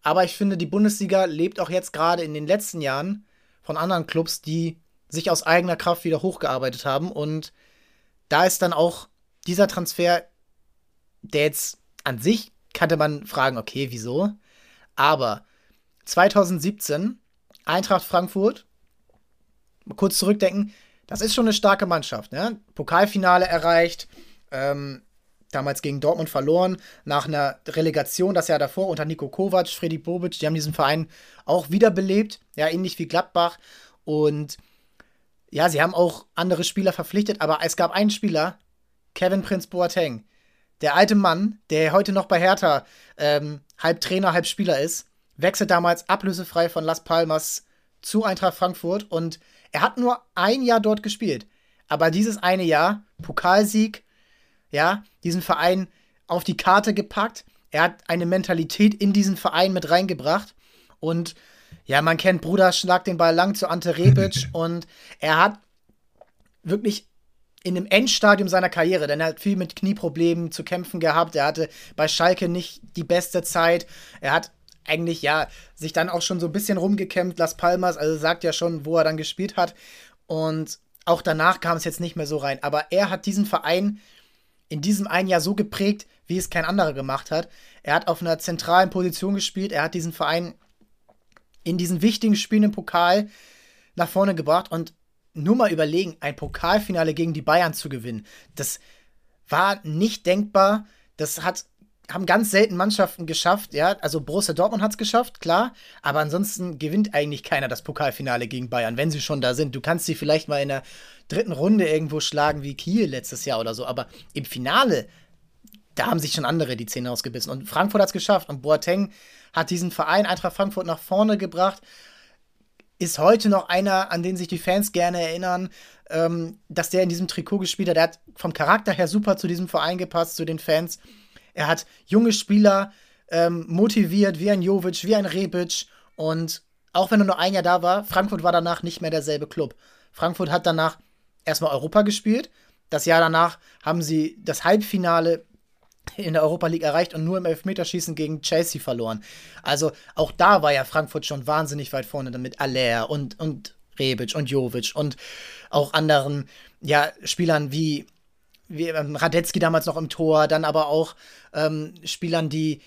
Aber ich finde, die Bundesliga lebt auch jetzt gerade in den letzten Jahren von anderen Clubs, die sich aus eigener Kraft wieder hochgearbeitet haben und da ist dann auch dieser Transfer, der jetzt an sich kannte man fragen, okay, wieso? Aber 2017, Eintracht Frankfurt, kurz zurückdenken, das ist schon eine starke Mannschaft. Ne? Pokalfinale erreicht, ähm, damals gegen Dortmund verloren, nach einer Relegation das Jahr davor unter Nico Kovac, Freddy Bobic, die haben diesen Verein auch wiederbelebt, ja, ähnlich wie Gladbach. Und ja, sie haben auch andere Spieler verpflichtet, aber es gab einen Spieler, Kevin Prince Boateng. Der alte Mann, der heute noch bei Hertha ähm, halb Trainer, halb Spieler ist, wechselt damals ablösefrei von Las Palmas zu Eintracht Frankfurt und er hat nur ein Jahr dort gespielt. Aber dieses eine Jahr, Pokalsieg, ja, diesen Verein auf die Karte gepackt. Er hat eine Mentalität in diesen Verein mit reingebracht und ja, man kennt Bruder, schlag den Ball lang zu Ante Rebic [LAUGHS] und er hat wirklich in dem Endstadium seiner Karriere, denn er hat viel mit Knieproblemen zu kämpfen gehabt. Er hatte bei Schalke nicht die beste Zeit. Er hat eigentlich ja sich dann auch schon so ein bisschen rumgekämpft, Las Palmas, also sagt ja schon, wo er dann gespielt hat. Und auch danach kam es jetzt nicht mehr so rein. Aber er hat diesen Verein in diesem einen Jahr so geprägt, wie es kein anderer gemacht hat. Er hat auf einer zentralen Position gespielt. Er hat diesen Verein in diesen wichtigen Spielen im Pokal nach vorne gebracht. Und nur mal überlegen, ein Pokalfinale gegen die Bayern zu gewinnen, das war nicht denkbar. Das hat haben ganz selten Mannschaften geschafft, ja. Also Borussia Dortmund hat es geschafft, klar. Aber ansonsten gewinnt eigentlich keiner das Pokalfinale gegen Bayern, wenn sie schon da sind. Du kannst sie vielleicht mal in der dritten Runde irgendwo schlagen wie Kiel letztes Jahr oder so. Aber im Finale, da haben sich schon andere die Zähne ausgebissen. Und Frankfurt hat es geschafft. Und Boateng hat diesen Verein Eintracht Frankfurt nach vorne gebracht. Ist heute noch einer, an den sich die Fans gerne erinnern, ähm, dass der in diesem Trikot gespielt hat. Der hat vom Charakter her super zu diesem Verein gepasst, zu den Fans. Er hat junge Spieler ähm, motiviert, wie ein Jovic, wie ein Rebic. Und auch wenn er nur ein Jahr da war, Frankfurt war danach nicht mehr derselbe Club. Frankfurt hat danach erstmal Europa gespielt. Das Jahr danach haben sie das Halbfinale in der Europa League erreicht und nur im Elfmeterschießen gegen Chelsea verloren. Also auch da war ja Frankfurt schon wahnsinnig weit vorne mit Aller und, und Rebic und Jovic und auch anderen ja, Spielern wie wie ähm, Radetzky damals noch im Tor, dann aber auch ähm, Spielern, die,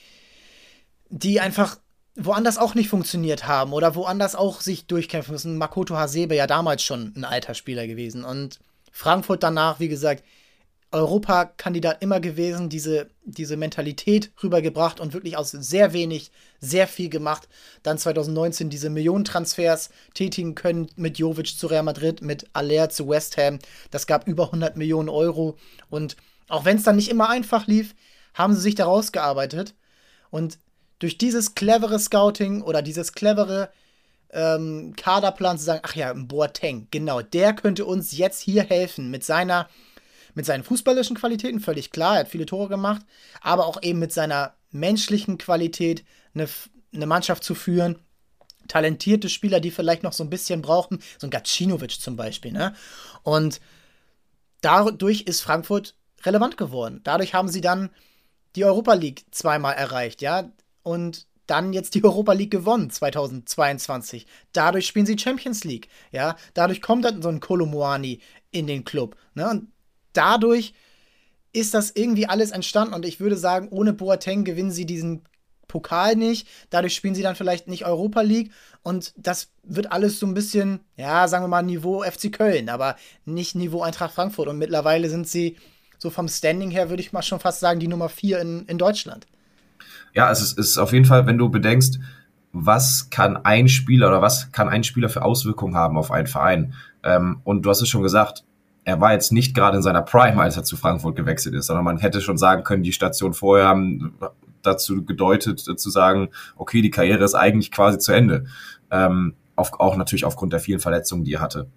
die einfach woanders auch nicht funktioniert haben oder woanders auch sich durchkämpfen müssen. Makoto Hasebe ja damals schon ein alter Spieler gewesen. Und Frankfurt danach, wie gesagt, Europakandidat immer gewesen, diese, diese Mentalität rübergebracht und wirklich aus sehr wenig sehr viel gemacht. Dann 2019 diese Millionentransfers tätigen können mit Jovic zu Real Madrid, mit Aller zu West Ham. Das gab über 100 Millionen Euro. Und auch wenn es dann nicht immer einfach lief, haben sie sich da rausgearbeitet. Und durch dieses clevere Scouting oder dieses clevere ähm, Kaderplan zu sagen, ach ja, Boateng, genau, der könnte uns jetzt hier helfen mit seiner mit seinen fußballischen Qualitäten, völlig klar, er hat viele Tore gemacht, aber auch eben mit seiner menschlichen Qualität eine, eine Mannschaft zu führen. Talentierte Spieler, die vielleicht noch so ein bisschen brauchen, so ein Gacinovic zum Beispiel, ne? Und dadurch ist Frankfurt relevant geworden. Dadurch haben sie dann die Europa League zweimal erreicht, ja? Und dann jetzt die [LAUGHS] Europa League gewonnen 2022. Dadurch spielen sie Champions League, ja? Dadurch kommt dann so ein Kolomoani in den Club, ne? Und dadurch ist das irgendwie alles entstanden und ich würde sagen, ohne Boateng gewinnen sie diesen Pokal nicht. Dadurch spielen sie dann vielleicht nicht Europa League und das wird alles so ein bisschen, ja, sagen wir mal Niveau FC Köln, aber nicht Niveau Eintracht Frankfurt und mittlerweile sind sie so vom Standing her, würde ich mal schon fast sagen, die Nummer vier in, in Deutschland. Ja, es ist, ist auf jeden Fall, wenn du bedenkst, was kann ein Spieler oder was kann ein Spieler für Auswirkungen haben auf einen Verein? Ähm, und du hast es schon gesagt, er war jetzt nicht gerade in seiner Prime, als er zu Frankfurt gewechselt ist, sondern man hätte schon sagen können, die Station vorher haben dazu gedeutet, zu sagen, okay, die Karriere ist eigentlich quasi zu Ende. Ähm, auf, auch natürlich aufgrund der vielen Verletzungen, die er hatte.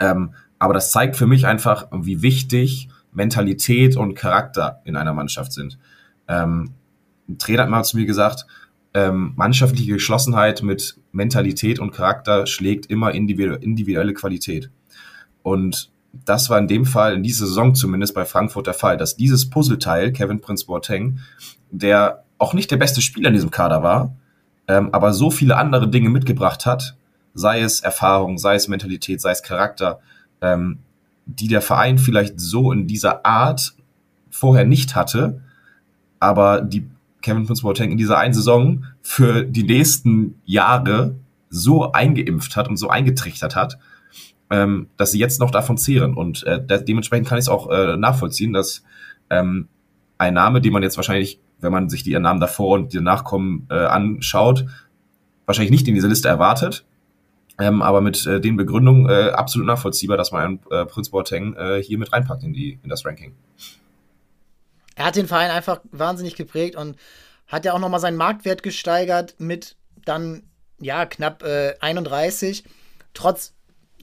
Ähm, aber das zeigt für mich einfach, wie wichtig Mentalität und Charakter in einer Mannschaft sind. Ähm, ein Trainer hat mal zu mir gesagt, ähm, mannschaftliche Geschlossenheit mit Mentalität und Charakter schlägt immer individuelle Qualität. Und das war in dem Fall, in dieser Saison zumindest bei Frankfurt der Fall, dass dieses Puzzleteil, Kevin Prince Boateng, der auch nicht der beste Spieler in diesem Kader war, ähm, aber so viele andere Dinge mitgebracht hat, sei es Erfahrung, sei es Mentalität, sei es Charakter, ähm, die der Verein vielleicht so in dieser Art vorher nicht hatte, aber die Kevin Prince Boateng in dieser einen Saison für die nächsten Jahre so eingeimpft hat und so eingetrichtert hat, ähm, dass sie jetzt noch davon zehren. Und äh, dementsprechend kann ich es auch äh, nachvollziehen, dass ähm, ein Name, den man jetzt wahrscheinlich, wenn man sich die Namen davor und die Nachkommen äh, anschaut, wahrscheinlich nicht in diese Liste erwartet. Ähm, aber mit äh, den Begründungen äh, absolut nachvollziehbar, dass man einen äh, Prinz Boateng äh, hier mit reinpackt in, die, in das Ranking. Er hat den Verein einfach wahnsinnig geprägt und hat ja auch nochmal seinen Marktwert gesteigert mit dann, ja, knapp äh, 31. Trotz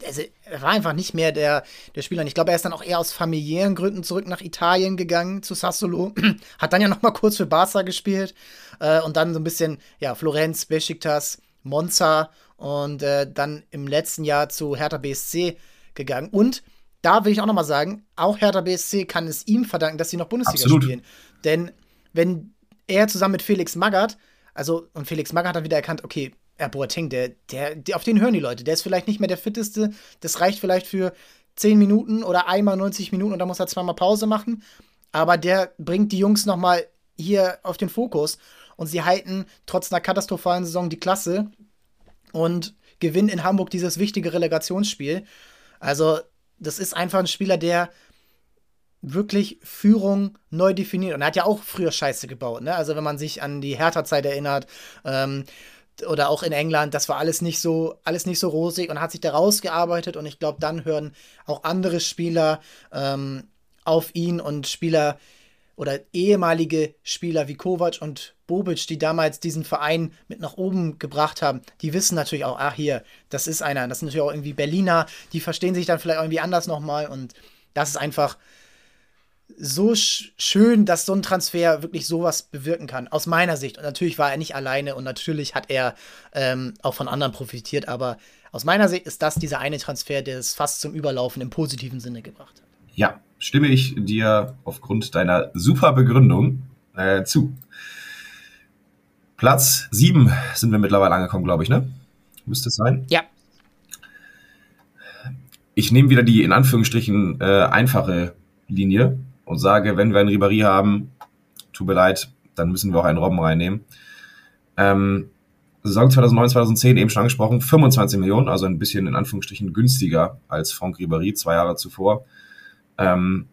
also, er war einfach nicht mehr der, der Spieler. Und ich glaube, er ist dann auch eher aus familiären Gründen zurück nach Italien gegangen, zu Sassolo. [CLEARS THROAT] Hat dann ja noch mal kurz für Barca gespielt. Äh, und dann so ein bisschen, ja, Florenz, Besiktas, Monza und äh, dann im letzten Jahr zu Hertha BSC gegangen. Und da will ich auch nochmal sagen, auch Hertha BSC kann es ihm verdanken, dass sie noch Bundesliga Absolut. spielen. Denn wenn er zusammen mit Felix Magath, also, und Felix Magath hat dann wieder erkannt, okay, er Boateng, der, der, der, auf den hören die Leute. Der ist vielleicht nicht mehr der fitteste. Das reicht vielleicht für 10 Minuten oder einmal 90 Minuten und dann muss er zweimal Pause machen. Aber der bringt die Jungs nochmal hier auf den Fokus. Und sie halten trotz einer katastrophalen Saison die Klasse und gewinnen in Hamburg dieses wichtige Relegationsspiel. Also, das ist einfach ein Spieler, der wirklich Führung neu definiert. Und er hat ja auch früher Scheiße gebaut, ne? Also, wenn man sich an die Hertha-Zeit erinnert, ähm, oder auch in England, das war alles nicht so, alles nicht so rosig und hat sich da rausgearbeitet und ich glaube, dann hören auch andere Spieler ähm, auf ihn und Spieler oder ehemalige Spieler wie Kovac und Bobic, die damals diesen Verein mit nach oben gebracht haben, die wissen natürlich auch, ach hier, das ist einer, das sind natürlich auch irgendwie Berliner, die verstehen sich dann vielleicht irgendwie anders nochmal und das ist einfach so sch schön, dass so ein Transfer wirklich sowas bewirken kann, aus meiner Sicht. Und natürlich war er nicht alleine und natürlich hat er ähm, auch von anderen profitiert, aber aus meiner Sicht ist das dieser eine Transfer, der es fast zum Überlaufen im positiven Sinne gebracht hat. Ja, stimme ich dir aufgrund deiner super Begründung äh, zu. Platz 7 sind wir mittlerweile angekommen, glaube ich, ne? Müsste es sein? Ja. Ich nehme wieder die in Anführungsstrichen äh, einfache Linie und sage, wenn wir einen Ribéry haben, tut mir leid, dann müssen wir auch einen Robben reinnehmen. Ähm, Saison 2009, 2010 eben schon angesprochen, 25 Millionen, also ein bisschen in Anführungsstrichen günstiger als Franck Ribéry zwei Jahre zuvor. Ähm,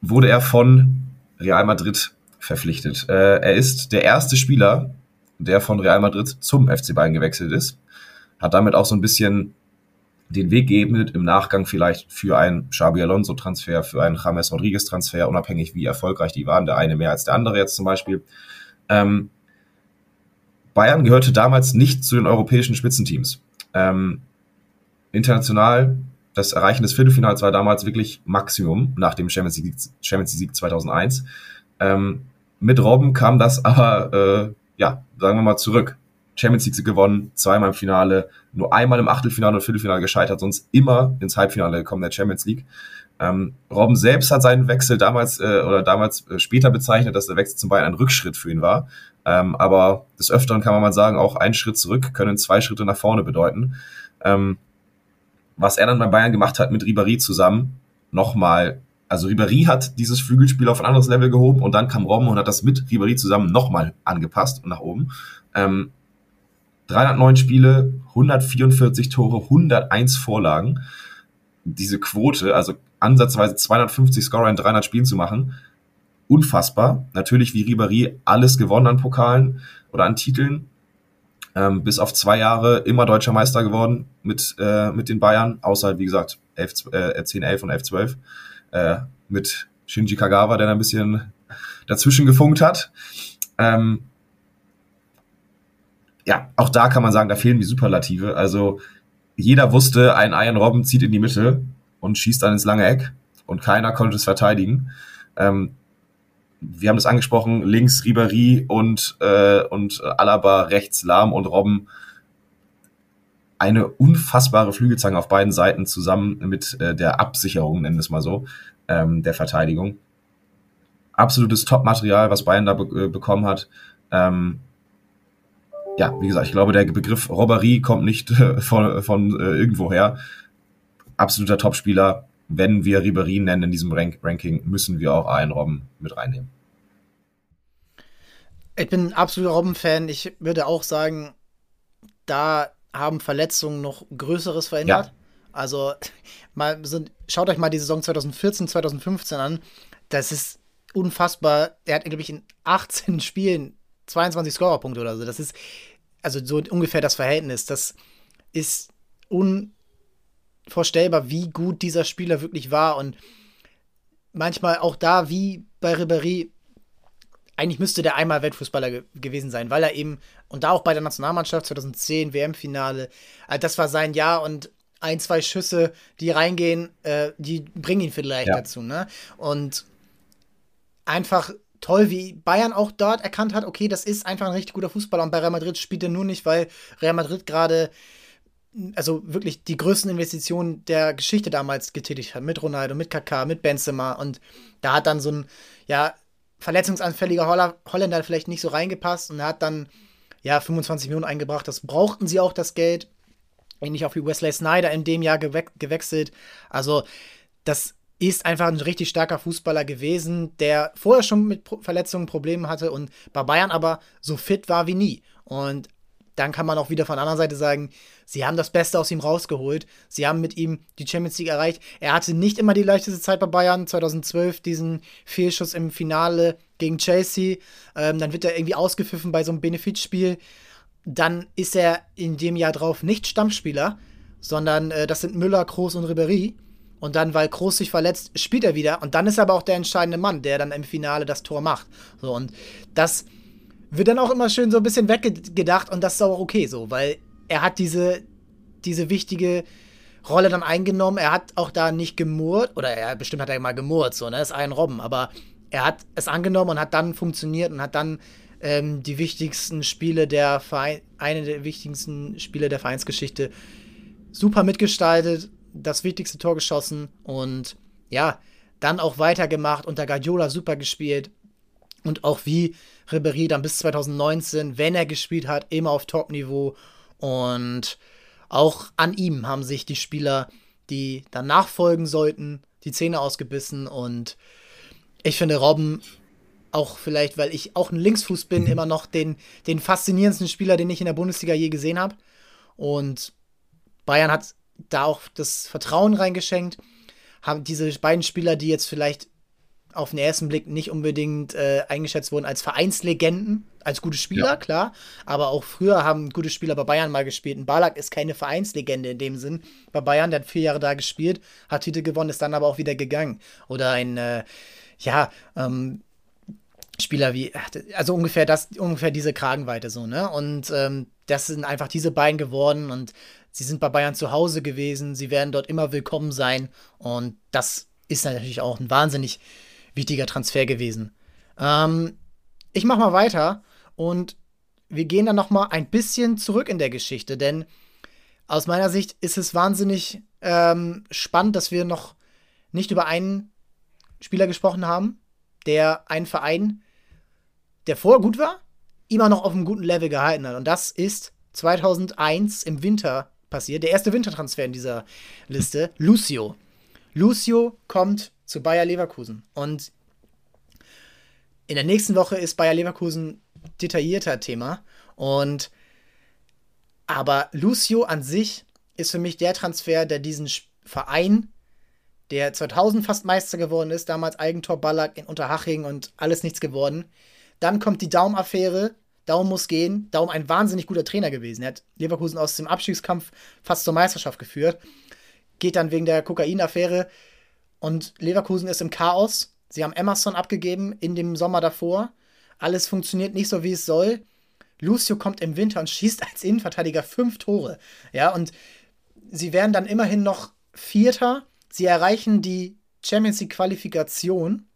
wurde er von Real Madrid verpflichtet. Äh, er ist der erste Spieler, der von Real Madrid zum FC Bayern gewechselt ist. Hat damit auch so ein bisschen den Weg geebnet im Nachgang vielleicht für einen Xabi Alonso Transfer, für einen James Rodriguez Transfer, unabhängig wie erfolgreich die waren, der eine mehr als der andere jetzt zum Beispiel. Ähm, Bayern gehörte damals nicht zu den europäischen Spitzenteams. Ähm, international, das Erreichen des Viertelfinals war damals wirklich Maximum nach dem Champions League, Champions League 2001. Ähm, mit Robben kam das aber, äh, ja, sagen wir mal, zurück. Champions League gewonnen, zweimal im Finale, nur einmal im Achtelfinale und Viertelfinale gescheitert, sonst immer ins Halbfinale gekommen der Champions League. Ähm, Robben selbst hat seinen Wechsel damals äh, oder damals äh, später bezeichnet, dass der Wechsel zum Bayern ein Rückschritt für ihn war. Ähm, aber des Öfteren kann man mal sagen, auch ein Schritt zurück können zwei Schritte nach vorne bedeuten. Ähm, was er dann bei Bayern gemacht hat mit Ribéry zusammen, nochmal also Ribéry hat dieses Flügelspiel auf ein anderes Level gehoben und dann kam Robben und hat das mit Ribéry zusammen nochmal angepasst und nach oben. Ähm, 309 Spiele, 144 Tore, 101 Vorlagen. Diese Quote, also ansatzweise 250 Scorer in 300 Spielen zu machen, unfassbar. Natürlich wie Ribéry alles gewonnen an Pokalen oder an Titeln. Ähm, bis auf zwei Jahre immer deutscher Meister geworden mit, äh, mit den Bayern, außer wie gesagt 11, äh, 10, 11 und 11, 12 äh, mit Shinji Kagawa, der da ein bisschen dazwischen gefunkt hat. Ähm, ja, auch da kann man sagen, da fehlen die Superlative. Also jeder wusste, ein Iron Robben zieht in die Mitte und schießt dann ins lange Eck und keiner konnte es verteidigen. Ähm, wir haben das angesprochen, links Ribéry und, äh, und Alaba, rechts Lahm und Robben. Eine unfassbare Flügelzange auf beiden Seiten zusammen mit äh, der Absicherung, nennen wir es mal so, ähm, der Verteidigung. Absolutes Top-Material, was Bayern da be äh, bekommen hat. Ähm, ja, wie gesagt, ich glaube, der Begriff Robberie kommt nicht äh, von, von äh, irgendwoher. Absoluter Topspieler. Wenn wir Ribery nennen in diesem Rank Ranking, müssen wir auch einen Robben mit reinnehmen. Ich bin ein absoluter Robben-Fan. Ich würde auch sagen, da haben Verletzungen noch Größeres verändert. Ja. Also, mal so, schaut euch mal die Saison 2014, 2015 an. Das ist unfassbar. Er hat, glaube ich, in 18 Spielen 22 Scorerpunkte oder so. Das ist also so ungefähr das Verhältnis. Das ist unvorstellbar, wie gut dieser Spieler wirklich war und manchmal auch da, wie bei Ribéry, eigentlich müsste der einmal Weltfußballer ge gewesen sein, weil er eben, und da auch bei der Nationalmannschaft 2010, WM-Finale, äh, das war sein Jahr und ein, zwei Schüsse, die reingehen, äh, die bringen ihn vielleicht ja. dazu, ne? Und einfach toll, wie Bayern auch dort erkannt hat, okay, das ist einfach ein richtig guter Fußballer und bei Real Madrid spielt er nur nicht, weil Real Madrid gerade also wirklich die größten Investitionen der Geschichte damals getätigt hat, mit Ronaldo, mit Kaká, mit Benzema und da hat dann so ein, ja, verletzungsanfälliger Holländer vielleicht nicht so reingepasst und er hat dann, ja, 25 Millionen eingebracht, das brauchten sie auch, das Geld, ähnlich auch wie Wesley Snyder in dem Jahr gewe gewechselt, also das ist einfach ein richtig starker Fußballer gewesen, der vorher schon mit Verletzungen Probleme hatte und bei Bayern aber so fit war wie nie. Und dann kann man auch wieder von der anderen Seite sagen, sie haben das Beste aus ihm rausgeholt. Sie haben mit ihm die Champions League erreicht. Er hatte nicht immer die leichteste Zeit bei Bayern. 2012 diesen Fehlschuss im Finale gegen Chelsea. Ähm, dann wird er irgendwie ausgepfiffen bei so einem Benefizspiel. Dann ist er in dem Jahr drauf nicht Stammspieler, sondern äh, das sind Müller, Kroos und Ribéry. Und dann, weil Kroos sich verletzt, spielt er wieder. Und dann ist er aber auch der entscheidende Mann, der dann im Finale das Tor macht. So, und das wird dann auch immer schön so ein bisschen weggedacht und das ist auch okay so, weil er hat diese, diese wichtige Rolle dann eingenommen. Er hat auch da nicht gemurrt, oder er bestimmt hat er mal gemurrt, so, ne? Ist ein Robben, aber er hat es angenommen und hat dann funktioniert und hat dann ähm, die wichtigsten Spiele der Verein, eine der wichtigsten Spiele der Vereinsgeschichte super mitgestaltet, das wichtigste Tor geschossen und ja, dann auch weitergemacht, unter Guardiola super gespielt und auch wie Ribéry dann bis 2019, wenn er gespielt hat, immer auf Top-Niveau. Und auch an ihm haben sich die Spieler, die dann nachfolgen sollten, die Zähne ausgebissen. Und ich finde Robben auch vielleicht, weil ich auch ein Linksfuß bin, immer noch den, den faszinierendsten Spieler, den ich in der Bundesliga je gesehen habe. Und Bayern hat da auch das Vertrauen reingeschenkt. Haben diese beiden Spieler, die jetzt vielleicht auf den ersten Blick nicht unbedingt äh, eingeschätzt wurden als Vereinslegenden, als gute Spieler, ja. klar. Aber auch früher haben gute Spieler bei Bayern mal gespielt. Und Balak ist keine Vereinslegende in dem Sinn. Bei Bayern, der hat vier Jahre da gespielt, hat Titel gewonnen, ist dann aber auch wieder gegangen. Oder ein, äh, ja, ähm, Spieler wie, also ungefähr das, ungefähr diese Kragenweite so, ne? Und ähm, das sind einfach diese beiden geworden und sie sind bei Bayern zu Hause gewesen, sie werden dort immer willkommen sein und das ist natürlich auch ein wahnsinnig wichtiger Transfer gewesen. Ähm, ich mache mal weiter und wir gehen dann noch mal ein bisschen zurück in der Geschichte, denn aus meiner Sicht ist es wahnsinnig ähm, spannend, dass wir noch nicht über einen Spieler gesprochen haben, der einen Verein, der vorher gut war, immer noch auf einem guten Level gehalten hat. Und das ist 2001 im Winter passiert. Der erste Wintertransfer in dieser Liste, Lucio. Lucio kommt zu Bayer Leverkusen. Und in der nächsten Woche ist Bayer Leverkusen detaillierter Thema. Und aber Lucio an sich ist für mich der Transfer, der diesen Verein, der 2000 fast Meister geworden ist, damals Eigentor Ballack in Unterhaching und alles nichts geworden. Dann kommt die Daum-Affäre. Daum muss gehen. Daum ein wahnsinnig guter Trainer gewesen. Er hat Leverkusen aus dem Abstiegskampf fast zur Meisterschaft geführt. Geht dann wegen der Kokain-Affäre und Leverkusen ist im Chaos. Sie haben Emerson abgegeben in dem Sommer davor. Alles funktioniert nicht so, wie es soll. Lucio kommt im Winter und schießt als Innenverteidiger fünf Tore. Ja, und sie werden dann immerhin noch Vierter. Sie erreichen die Champions League Qualifikation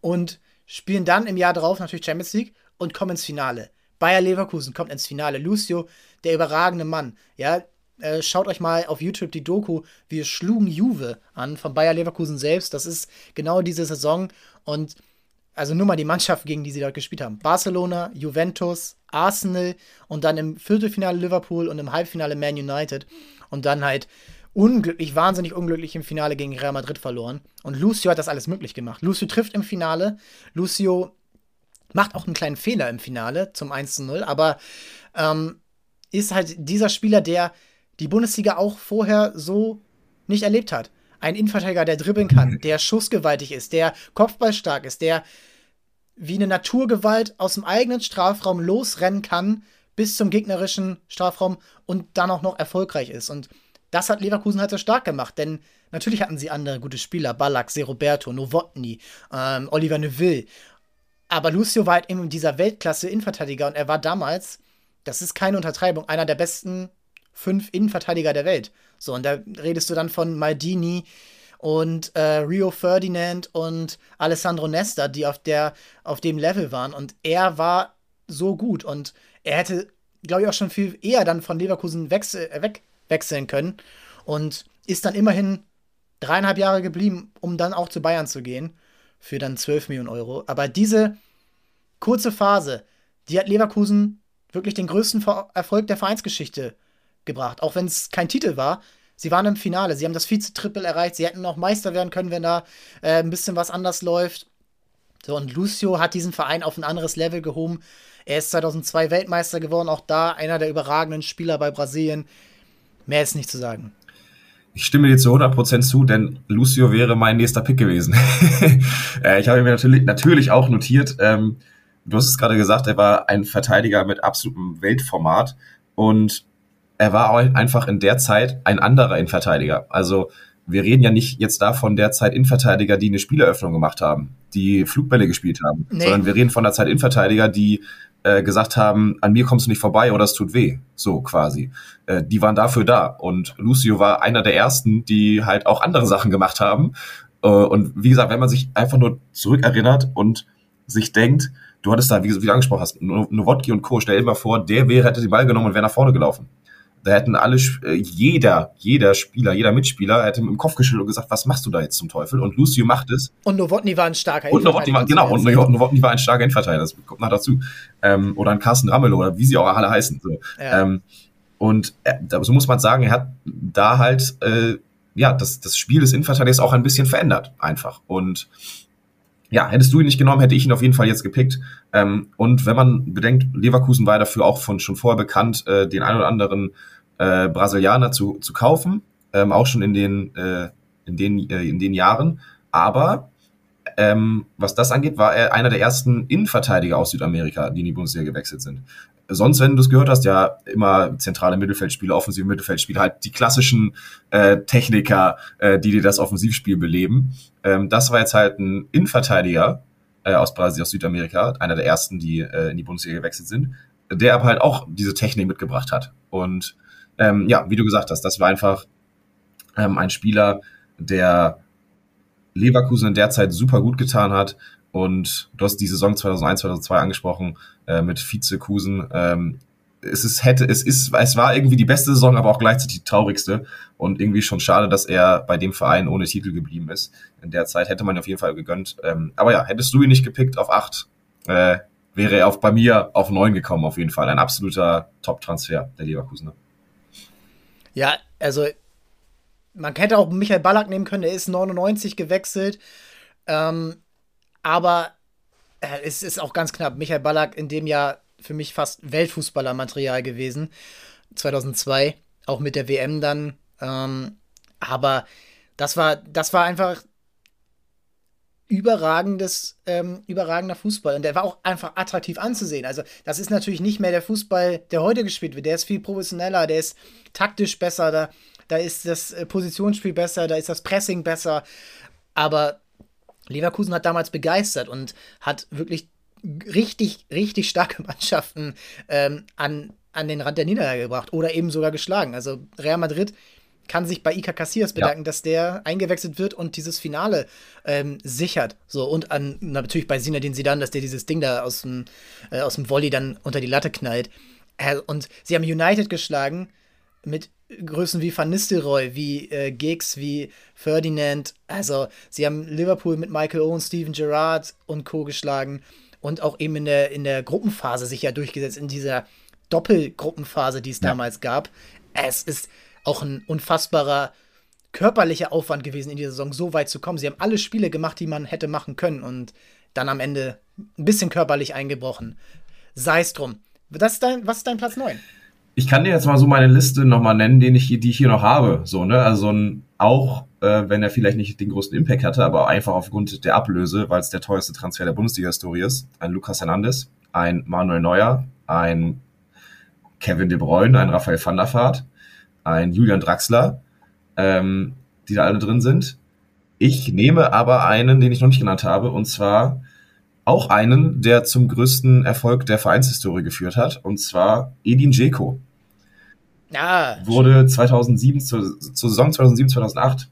und spielen dann im Jahr darauf natürlich Champions League und kommen ins Finale. Bayer Leverkusen kommt ins Finale. Lucio, der überragende Mann. Ja, äh, schaut euch mal auf YouTube die Doku Wir schlugen Juve an von Bayer Leverkusen selbst. Das ist genau diese Saison und also nur mal die Mannschaft, gegen die sie dort gespielt haben. Barcelona, Juventus, Arsenal und dann im Viertelfinale Liverpool und im Halbfinale Man United und dann halt unglücklich, wahnsinnig unglücklich im Finale gegen Real Madrid verloren. Und Lucio hat das alles möglich gemacht. Lucio trifft im Finale. Lucio macht auch einen kleinen Fehler im Finale zum 1-0, aber ähm, ist halt dieser Spieler, der die Bundesliga auch vorher so nicht erlebt hat. Ein Innenverteidiger, der dribbeln kann, mhm. der schussgewaltig ist, der kopfballstark ist, der wie eine Naturgewalt aus dem eigenen Strafraum losrennen kann bis zum gegnerischen Strafraum und dann auch noch erfolgreich ist. Und das hat Leverkusen halt so stark gemacht, denn natürlich hatten sie andere gute Spieler, Ballack, Seroberto, Novotny, ähm, Oliver Neuville. Aber Lucio war halt eben dieser Weltklasse-Innenverteidiger und er war damals, das ist keine Untertreibung, einer der besten fünf Innenverteidiger der Welt. So, und da redest du dann von Maldini und äh, Rio Ferdinand und Alessandro Nesta, die auf, der, auf dem Level waren. Und er war so gut und er hätte, glaube ich, auch schon viel eher dann von Leverkusen wechsel, äh, wegwechseln können und ist dann immerhin dreieinhalb Jahre geblieben, um dann auch zu Bayern zu gehen für dann 12 Millionen Euro. Aber diese kurze Phase, die hat Leverkusen wirklich den größten Erfolg der Vereinsgeschichte gebracht. Auch wenn es kein Titel war. Sie waren im Finale, sie haben das Vize-Triple erreicht, sie hätten noch Meister werden können, wenn da äh, ein bisschen was anders läuft. So, und Lucio hat diesen Verein auf ein anderes Level gehoben. Er ist 2002 Weltmeister geworden, auch da einer der überragenden Spieler bei Brasilien. Mehr ist nicht zu sagen. Ich stimme dir zu 100% zu, denn Lucio wäre mein nächster Pick gewesen. [LAUGHS] Äh, ich habe mir natürlich, natürlich auch notiert, ähm, du hast es gerade gesagt, er war ein Verteidiger mit absolutem Weltformat und er war auch einfach in der Zeit ein anderer Innenverteidiger. Also wir reden ja nicht jetzt davon der Zeit Innenverteidiger, die eine Spieleröffnung gemacht haben, die Flugbälle gespielt haben, nee. sondern wir reden von der Zeit Innenverteidiger, die äh, gesagt haben, an mir kommst du nicht vorbei oder es tut weh, so quasi. Äh, die waren dafür da und Lucio war einer der ersten, die halt auch andere Sachen gemacht haben. Äh, und wie gesagt, wenn man sich einfach nur zurückerinnert und sich denkt, du hattest da, wie, wie du angesprochen hast, Nowotki und Co., stell dir mal vor, der wäre, hätte den Ball genommen und wäre nach vorne gelaufen. Da hätten alle, äh, jeder, jeder Spieler, jeder Mitspieler hätte mit dem Kopf geschüttelt und gesagt, was machst du da jetzt zum Teufel? Und Lucio macht es. Und Nowotny war ein starker Und Nowotny war, genau, und Nowotny war ein starker Endverteidiger, das kommt noch dazu. Ähm, oder ein Carsten Rammel oder wie sie auch alle heißen. So. Ja. Ähm, und äh, so muss man sagen, er hat da halt, äh, ja, das, das Spiel des Innenverteidigers auch ein bisschen verändert, einfach. Und ja, hättest du ihn nicht genommen, hätte ich ihn auf jeden Fall jetzt gepickt. Ähm, und wenn man bedenkt, Leverkusen war dafür auch von schon vorher bekannt, äh, den ein oder anderen äh, Brasilianer zu, zu kaufen, ähm, auch schon in den, äh, in, den, äh, in den Jahren. Aber ähm, was das angeht, war er einer der ersten Innenverteidiger aus Südamerika, die in die Bundesliga gewechselt sind sonst, wenn du es gehört hast, ja immer zentrale Mittelfeldspieler, offensive Mittelfeldspieler, halt die klassischen äh, Techniker, äh, die dir das Offensivspiel beleben. Ähm, das war jetzt halt ein Innenverteidiger äh, aus Brasilien, aus Südamerika, einer der ersten, die äh, in die Bundesliga gewechselt sind, der aber halt auch diese Technik mitgebracht hat. Und ähm, ja, wie du gesagt hast, das war einfach ähm, ein Spieler, der Leverkusen in der Zeit super gut getan hat, und du hast die Saison 2001, 2002 angesprochen äh, mit Vizekusen. Ähm, es ist, hätte, es ist, es war irgendwie die beste Saison, aber auch gleichzeitig die traurigste. Und irgendwie schon schade, dass er bei dem Verein ohne Titel geblieben ist. In der Zeit hätte man auf jeden Fall gegönnt. Ähm, aber ja, hättest du ihn nicht gepickt auf acht, äh, wäre er auf, bei mir auf neun gekommen, auf jeden Fall. Ein absoluter Top-Transfer der Leverkusener. Ja, also man hätte auch Michael Ballack nehmen können, er ist 99 gewechselt. Ähm, aber äh, es ist auch ganz knapp. Michael Ballack in dem Jahr für mich fast Weltfußballermaterial gewesen. 2002, auch mit der WM dann. Ähm, aber das war, das war einfach überragendes, ähm, überragender Fußball. Und der war auch einfach attraktiv anzusehen. Also, das ist natürlich nicht mehr der Fußball, der heute gespielt wird. Der ist viel professioneller, der ist taktisch besser, da, da ist das äh, Positionsspiel besser, da ist das Pressing besser. Aber Leverkusen hat damals begeistert und hat wirklich richtig, richtig starke [LAUGHS] Mannschaften ähm, an, an den Rand der Niederlage gebracht oder eben sogar geschlagen. Also Real Madrid kann sich bei Iker Casillas bedanken, ja. dass der eingewechselt wird und dieses Finale ähm, sichert. So, und an, natürlich bei Sinadin Sidan, dass der dieses Ding da aus dem, äh, aus dem Volley dann unter die Latte knallt. Äh, und sie haben United geschlagen mit Größen wie Van Nistelrooy, wie äh, Giggs, wie Ferdinand. Also, sie haben Liverpool mit Michael Owen, Steven Gerrard und Co. geschlagen und auch eben in der, in der Gruppenphase sich ja durchgesetzt, in dieser Doppelgruppenphase, die es ja. damals gab. Es ist auch ein unfassbarer körperlicher Aufwand gewesen, in dieser Saison so weit zu kommen. Sie haben alle Spiele gemacht, die man hätte machen können und dann am Ende ein bisschen körperlich eingebrochen. Sei es drum. Ist dein, was ist dein Platz 9? ich kann dir jetzt mal so meine Liste nochmal nennen, den ich, die ich hier noch habe. So, ne? Also ein, auch, äh, wenn er vielleicht nicht den größten Impact hatte, aber einfach aufgrund der Ablöse, weil es der teuerste Transfer der Bundesliga-Historie ist, ein Lukas Hernandez, ein Manuel Neuer, ein Kevin De Bruyne, ein Raphael van der Vaart, ein Julian Draxler, ähm, die da alle drin sind. Ich nehme aber einen, den ich noch nicht genannt habe, und zwar auch einen, der zum größten Erfolg der Vereinshistorie geführt hat, und zwar Edin Dzeko. Ah, wurde 2007 zur, zur Saison 2007 2008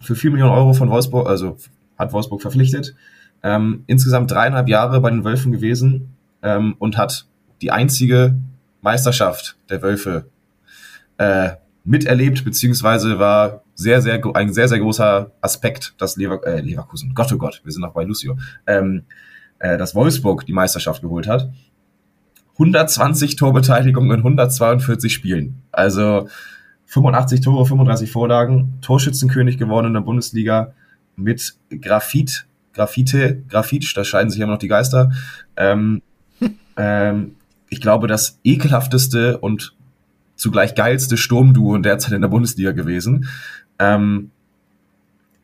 für 4 Millionen Euro von Wolfsburg, also hat Wolfsburg verpflichtet. Ähm, insgesamt dreieinhalb Jahre bei den Wölfen gewesen ähm, und hat die einzige Meisterschaft der Wölfe äh, miterlebt, beziehungsweise war sehr, sehr, ein sehr, sehr großer Aspekt, dass Lever äh, Leverkusen, Gott oh Gott, wir sind noch bei Lucio, ähm, äh, dass Wolfsburg die Meisterschaft geholt hat. 120 Torbeteiligungen in 142 Spielen. Also 85 Tore, 35 Vorlagen, Torschützenkönig geworden in der Bundesliga mit Graphit, Graphite, Graphit, da scheiden sich immer noch die Geister. Ähm, [LAUGHS] ähm, ich glaube, das ekelhafteste und zugleich geilste Sturmduo in der Zeit in der Bundesliga gewesen. Ähm,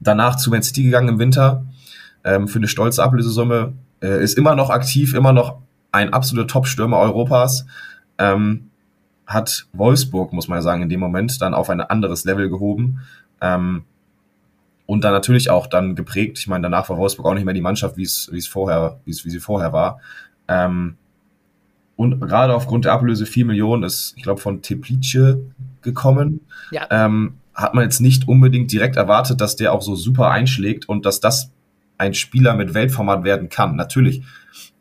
danach zu Man City gegangen im Winter ähm, für eine stolze Ablösesumme. Äh, ist immer noch aktiv, immer noch ein absoluter Top-Stürmer Europas. Ähm, hat Wolfsburg, muss man ja sagen, in dem Moment dann auf ein anderes Level gehoben. Ähm, und dann natürlich auch dann geprägt. Ich meine, danach war Wolfsburg auch nicht mehr die Mannschaft, wie es vorher, wie wie sie vorher war. Ähm, und gerade aufgrund der Ablöse 4 Millionen ist, ich glaube, von Teplice gekommen. Ja. Ähm, hat man jetzt nicht unbedingt direkt erwartet, dass der auch so super einschlägt und dass das ein Spieler mit Weltformat werden kann. Natürlich.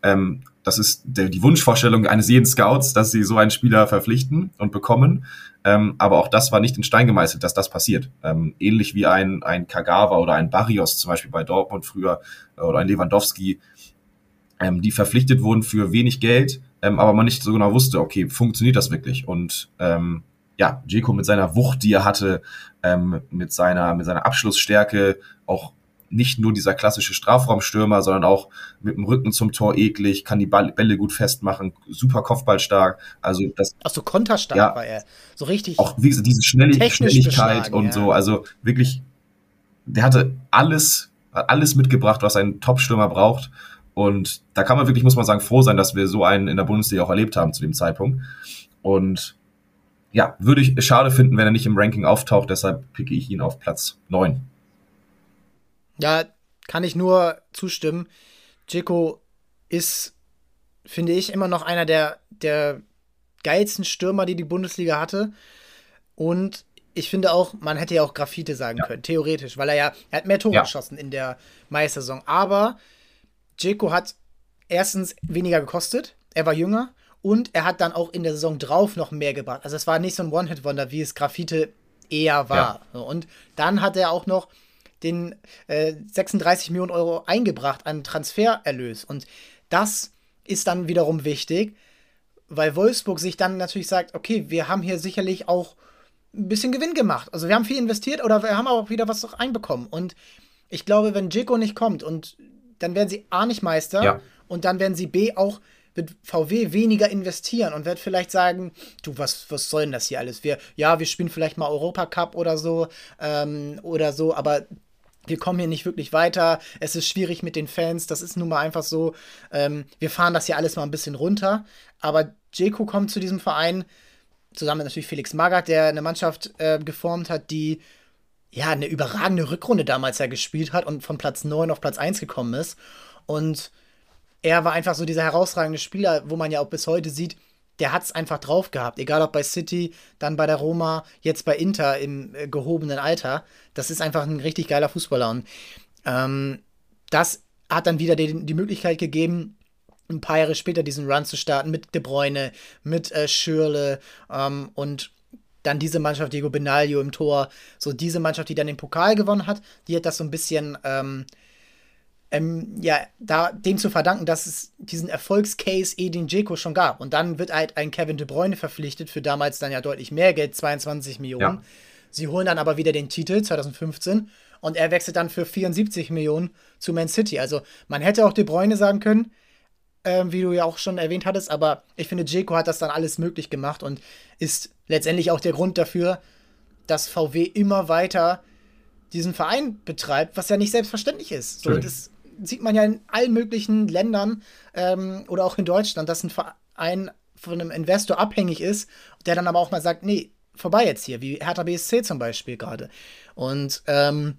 Ähm, das ist der, die Wunschvorstellung eines jeden Scouts, dass sie so einen Spieler verpflichten und bekommen. Ähm, aber auch das war nicht in Stein gemeißelt, dass das passiert. Ähm, ähnlich wie ein, ein Kagawa oder ein Barrios zum Beispiel bei Dortmund früher oder ein Lewandowski, ähm, die verpflichtet wurden für wenig Geld, ähm, aber man nicht so genau wusste, okay, funktioniert das wirklich? Und ähm, ja, Jeko mit seiner Wucht, die er hatte, ähm, mit seiner mit seiner Abschlussstärke, auch nicht nur dieser klassische Strafraumstürmer, sondern auch mit dem Rücken zum Tor eklig, kann die Bälle gut festmachen, super Kopfballstark. Also das. Ach so konterstark ja, war er. So richtig. Auch wie diese Schnellig Schnelligkeit und ja. so. Also wirklich, der hatte alles, alles mitgebracht, was ein Top-Stürmer braucht. Und da kann man wirklich, muss man sagen, froh sein, dass wir so einen in der Bundesliga auch erlebt haben zu dem Zeitpunkt. Und ja, würde ich schade finden, wenn er nicht im Ranking auftaucht, deshalb picke ich ihn auf Platz 9. Ja, kann ich nur zustimmen. Dzeko ist, finde ich, immer noch einer der, der geilsten Stürmer, die die Bundesliga hatte. Und ich finde auch, man hätte ja auch Graffite sagen ja. können, theoretisch, weil er ja, er hat mehr Tore ja. geschossen in der Meistersaison. Aber Dzeko hat erstens weniger gekostet, er war jünger und er hat dann auch in der Saison drauf noch mehr gebracht. Also es war nicht so ein One-Hit-Wonder, wie es Graffite eher war. Ja. Und dann hat er auch noch den äh, 36 Millionen Euro eingebracht an Transfererlös. Und das ist dann wiederum wichtig, weil Wolfsburg sich dann natürlich sagt, okay, wir haben hier sicherlich auch ein bisschen Gewinn gemacht. Also wir haben viel investiert oder wir haben auch wieder was reinbekommen. Und ich glaube, wenn Jeko nicht kommt und dann werden sie A nicht Meister ja. und dann werden sie B auch wird VW weniger investieren und wird vielleicht sagen, du, was, was soll denn das hier alles? Wir, ja, wir spielen vielleicht mal Europacup oder so, ähm, oder so, aber wir kommen hier nicht wirklich weiter, es ist schwierig mit den Fans, das ist nun mal einfach so. Ähm, wir fahren das hier alles mal ein bisschen runter. Aber Jeko kommt zu diesem Verein, zusammen mit natürlich Felix Magath, der eine Mannschaft äh, geformt hat, die ja eine überragende Rückrunde damals ja gespielt hat und von Platz 9 auf Platz 1 gekommen ist. Und er war einfach so dieser herausragende Spieler, wo man ja auch bis heute sieht, der hat es einfach drauf gehabt. Egal ob bei City, dann bei der Roma, jetzt bei Inter im äh, gehobenen Alter. Das ist einfach ein richtig geiler Fußballer. Und ähm, das hat dann wieder die, die Möglichkeit gegeben, ein paar Jahre später diesen Run zu starten mit De Bruyne, mit äh, Schürle ähm, und dann diese Mannschaft, Diego Benaglio im Tor, so diese Mannschaft, die dann den Pokal gewonnen hat, die hat das so ein bisschen ähm, ähm, ja, da dem zu verdanken, dass es diesen Erfolgscase Edin Dzeko schon gab. Und dann wird halt ein Kevin De Bruyne verpflichtet für damals dann ja deutlich mehr Geld, 22 Millionen. Ja. Sie holen dann aber wieder den Titel 2015 und er wechselt dann für 74 Millionen zu Man City. Also man hätte auch De Bruyne sagen können, äh, wie du ja auch schon erwähnt hattest, aber ich finde, Dzeko hat das dann alles möglich gemacht und ist letztendlich auch der Grund dafür, dass VW immer weiter diesen Verein betreibt, was ja nicht selbstverständlich ist. So, das sieht man ja in allen möglichen Ländern ähm, oder auch in Deutschland, dass ein Verein von einem Investor abhängig ist, der dann aber auch mal sagt, nee, vorbei jetzt hier, wie Hertha BSC zum Beispiel gerade. Und ähm,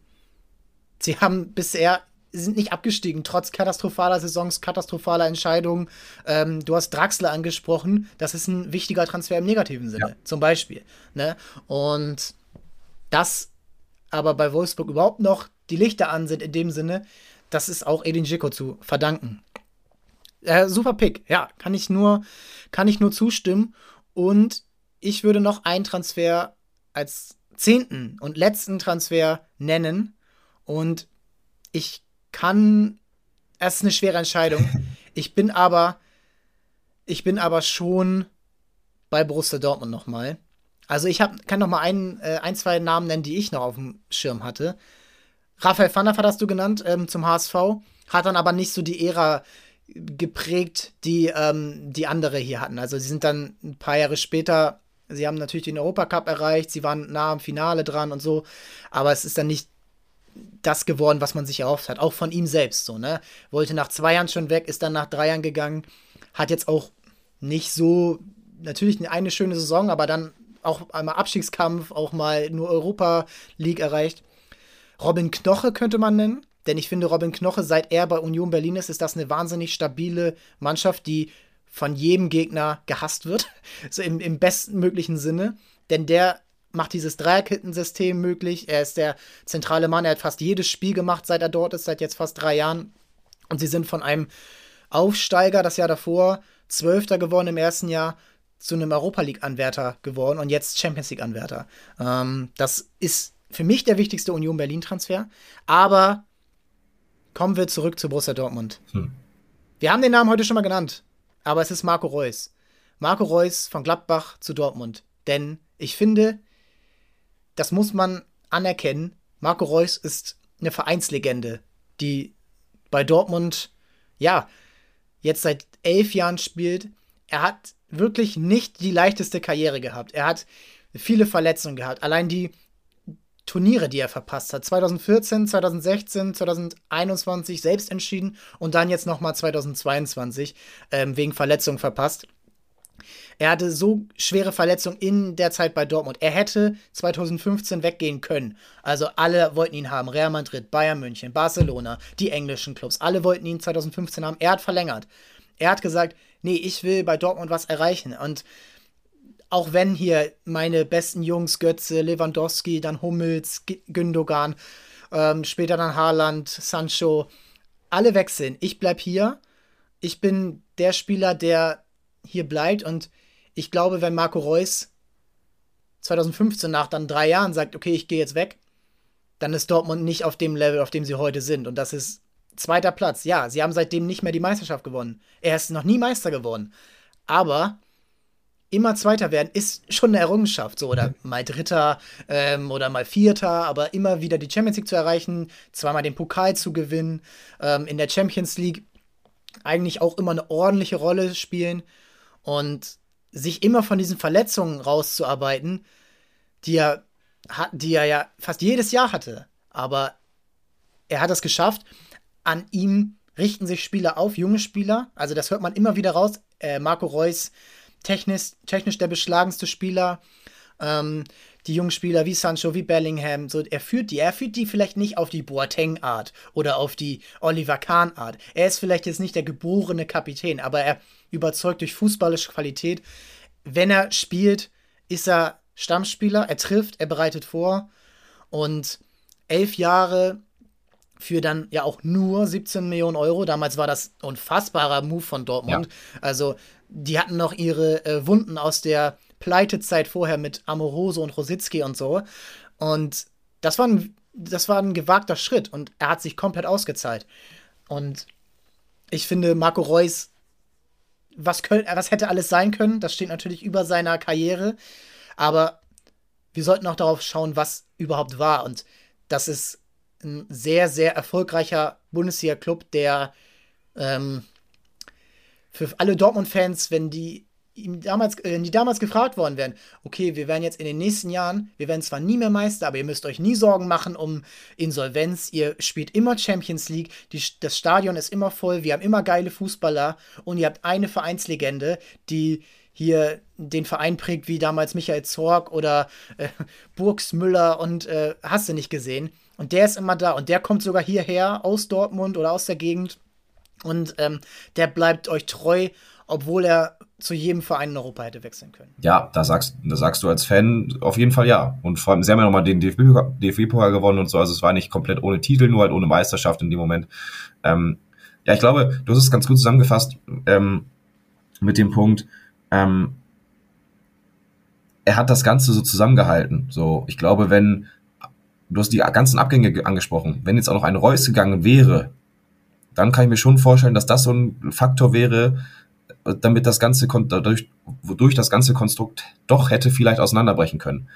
sie haben bisher sind nicht abgestiegen, trotz katastrophaler Saisons, katastrophaler Entscheidungen. Ähm, du hast Draxler angesprochen, das ist ein wichtiger Transfer im negativen Sinne, ja. zum Beispiel. Ne? Und das aber bei Wolfsburg überhaupt noch die Lichter an sind in dem Sinne, das ist auch Edin Dzeko zu verdanken. Äh, super Pick, ja, kann ich nur, kann ich nur zustimmen. Und ich würde noch einen Transfer als zehnten und letzten Transfer nennen. Und ich kann, es ist eine schwere Entscheidung. [LAUGHS] Ich bin aber, ich bin aber schon bei Borussia Dortmund nochmal. Also ich hab, kann noch mal ein, äh, ein, zwei Namen nennen, die ich noch auf dem Schirm hatte. Raphael van der Vaart hast du genannt ähm, zum HSV, hat dann aber nicht so die Ära geprägt, die ähm, die andere hier hatten. Also sie sind dann ein paar Jahre später, sie haben natürlich den Europacup erreicht, sie waren nah am Finale dran und so, aber es ist dann nicht das geworden, was man sich erhofft hat. Auch von ihm selbst so, ne? Wollte nach zwei Jahren schon weg, ist dann nach drei Jahren gegangen, hat jetzt auch nicht so, natürlich eine schöne Saison, aber dann auch einmal Abstiegskampf, auch mal nur Europa League erreicht. Robin Knoche könnte man nennen, denn ich finde, Robin Knoche, seit er bei Union Berlin ist, ist das eine wahnsinnig stabile Mannschaft, die von jedem Gegner gehasst wird. [LAUGHS] So im, im besten möglichen Sinne. Denn der macht dieses Dreierkettensystem möglich. Er ist der zentrale Mann. Er hat fast jedes Spiel gemacht, seit er dort ist, seit jetzt fast drei Jahren. Und sie sind von einem Aufsteiger das Jahr davor, Zwölfter geworden im ersten Jahr, zu einem Europa League-Anwärter geworden und jetzt Champions League-Anwärter. Ähm, das ist für mich der wichtigste Union Berlin-Transfer. Aber kommen wir zurück zu Borussia Dortmund. Hm. Wir haben den Namen heute schon mal genannt, aber es ist Marco Reus. Marco Reus von Gladbach zu Dortmund. Denn ich finde, das muss man anerkennen. Marco Reus ist eine Vereinslegende, die bei Dortmund, ja, jetzt seit elf Jahren spielt. Er hat wirklich nicht die leichteste Karriere gehabt. Er hat viele Verletzungen gehabt. Allein die Turniere, die er verpasst hat. 2014, 2016, 2021 selbst entschieden und dann jetzt nochmal 2022 ähm, wegen Verletzungen verpasst. Er hatte so schwere Verletzungen in der Zeit bei Dortmund. Er hätte 2015 weggehen können. Also alle wollten ihn haben. Real Madrid, Bayern München, Barcelona, die englischen Clubs. Alle wollten ihn 2015 haben. Er hat verlängert. Er hat gesagt, nee, ich will bei Dortmund was erreichen. Und auch wenn hier meine besten Jungs, Götze, Lewandowski, dann Hummels, Gündogan, ähm, später dann Haaland, Sancho, alle wechseln. Ich bleib hier. Ich bin der Spieler, der hier bleibt und ich glaube, wenn Marco Reus 2015 nach dann drei Jahren sagt, okay, ich gehe jetzt weg, dann ist Dortmund nicht auf dem Level, auf dem sie heute sind. Und das ist zweiter Platz. Ja, sie haben seitdem nicht mehr die Meisterschaft gewonnen. Er ist noch nie Meister geworden. Aber immer Zweiter werden ist schon eine Errungenschaft. So, oder mhm. mal Dritter ähm, oder mal Vierter, aber immer wieder die Champions League zu erreichen, zweimal den Pokal zu gewinnen, ähm, in der Champions League eigentlich auch immer eine ordentliche Rolle spielen und sich immer von diesen Verletzungen rauszuarbeiten, die er, die er ja fast jedes Jahr hatte. Aber er hat es geschafft. An ihm richten sich Spieler auf, junge Spieler. Also das hört man immer wieder raus. Äh, Marco Reus technisch, technisch der beschlagenste Spieler. Ähm, die jungen Spieler wie Sancho, wie Bellingham, so, er führt die. Er führt die vielleicht nicht auf die Boateng-Art oder auf die Oliver Kahn-Art. Er ist vielleicht jetzt nicht der geborene Kapitän, aber er überzeugt durch fußballische Qualität. Wenn er spielt, ist er Stammspieler, er trifft, er bereitet vor. Und elf Jahre für dann ja auch nur 17 Millionen Euro. Damals war das unfassbarer Move von Dortmund. Ja. Also die hatten noch ihre äh, Wunden aus der Pleitezeit vorher mit Amoroso und Rositzky und so. Und das war, ein, das war ein gewagter Schritt und er hat sich komplett ausgezahlt. Und ich finde, Marco Reus, was, könnt, was hätte alles sein können, das steht natürlich über seiner Karriere. Aber wir sollten auch darauf schauen, was überhaupt war. Und das ist ein sehr, sehr erfolgreicher Bundesliga-Club, der ähm, für alle Dortmund-Fans, wenn die ihm damals, äh, wenn die damals gefragt worden wären, okay, wir werden jetzt in den nächsten Jahren, wir werden zwar nie mehr Meister, aber ihr müsst euch nie Sorgen machen um Insolvenz. Ihr spielt immer Champions League, die, das Stadion ist immer voll, wir haben immer geile Fußballer. Und ihr habt eine Vereinslegende, die hier den Verein prägt, wie damals Michael Zorg oder äh, [LAUGHS] Burgs Müller und äh, hast du nicht gesehen. Und der ist immer da. Und der kommt sogar hierher aus Dortmund oder aus der Gegend. Und ähm, der bleibt euch treu obwohl er zu jedem Verein in Europa hätte wechseln können. Ja, da sagst, da sagst du als Fan auf jeden Fall ja. Und vor allem, sie haben ja nochmal den DFB-Pokal gewonnen und so, also es war nicht komplett ohne Titel, nur halt ohne Meisterschaft in dem Moment. Ähm, ja, ich glaube, du hast es ganz gut zusammengefasst ähm, mit dem Punkt, ähm, er hat das Ganze so zusammengehalten. So, ich glaube, wenn, du hast die ganzen Abgänge angesprochen, wenn jetzt auch noch ein Reus gegangen wäre, dann kann ich mir schon vorstellen, dass das so ein Faktor wäre, damit das ganze dadurch, wodurch das ganze Konstrukt doch hätte vielleicht auseinanderbrechen können.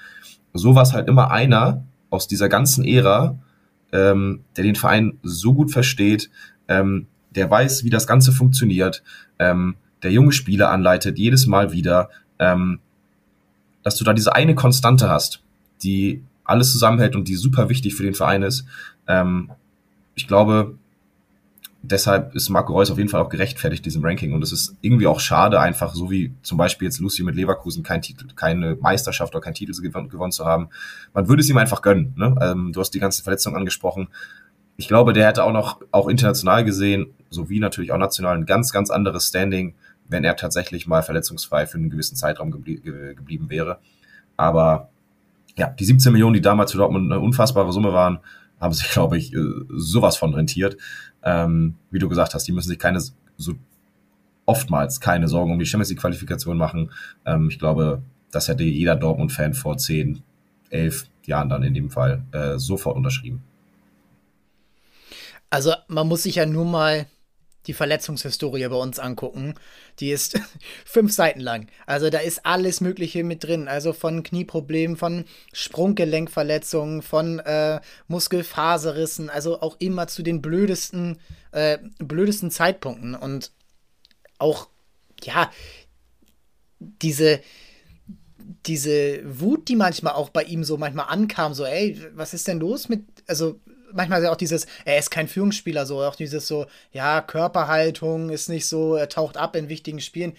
So war es halt immer einer aus dieser ganzen Ära, ähm, der den Verein so gut versteht, ähm, der weiß, wie das Ganze funktioniert, ähm, der junge Spieler anleitet, jedes Mal wieder, ähm, dass du da diese eine Konstante hast, die alles zusammenhält und die super wichtig für den Verein ist. Ähm, ich glaube, deshalb ist Marco Reus auf jeden Fall auch gerechtfertigt diesem Ranking und es ist irgendwie auch schade einfach, so wie zum Beispiel jetzt Lucy mit Leverkusen kein Titel, keine Meisterschaft oder kein Titel gewonnen, gewonnen zu haben. Man würde es ihm einfach gönnen. Ne? Ähm, du hast die ganzen Verletzungen angesprochen. Ich glaube, der hätte auch noch, auch international gesehen, sowie natürlich auch national, ein ganz, ganz anderes Standing, wenn er tatsächlich mal verletzungsfrei für einen gewissen Zeitraum geblie geblieben wäre. Aber ja, die 17 Millionen, die damals für Dortmund eine unfassbare Summe waren, haben sich, glaube ich, äh, sowas von rentiert. Ähm, wie du gesagt hast, die müssen sich keine so oftmals keine Sorgen um die Champions Qualifikation machen. Ähm, ich glaube, das hätte jeder Dortmund-Fan vor 10, 11 Jahren dann in dem Fall äh, sofort unterschrieben. Also man muss sich ja nur mal die Verletzungshistorie bei uns angucken. Die ist [LAUGHS] fünf Seiten lang. Also da ist alles Mögliche mit drin. Also von Knieproblemen, von Sprunggelenkverletzungen, von äh, Muskelfaserrissen, also auch immer zu den blödesten, äh, blödesten Zeitpunkten. Und auch, ja, diese, diese Wut, die manchmal auch bei ihm so manchmal ankam, so, ey, was ist denn los mit, also manchmal auch dieses, er ist kein Führungsspieler, so auch dieses so, ja, Körperhaltung ist nicht so, er taucht ab in wichtigen Spielen.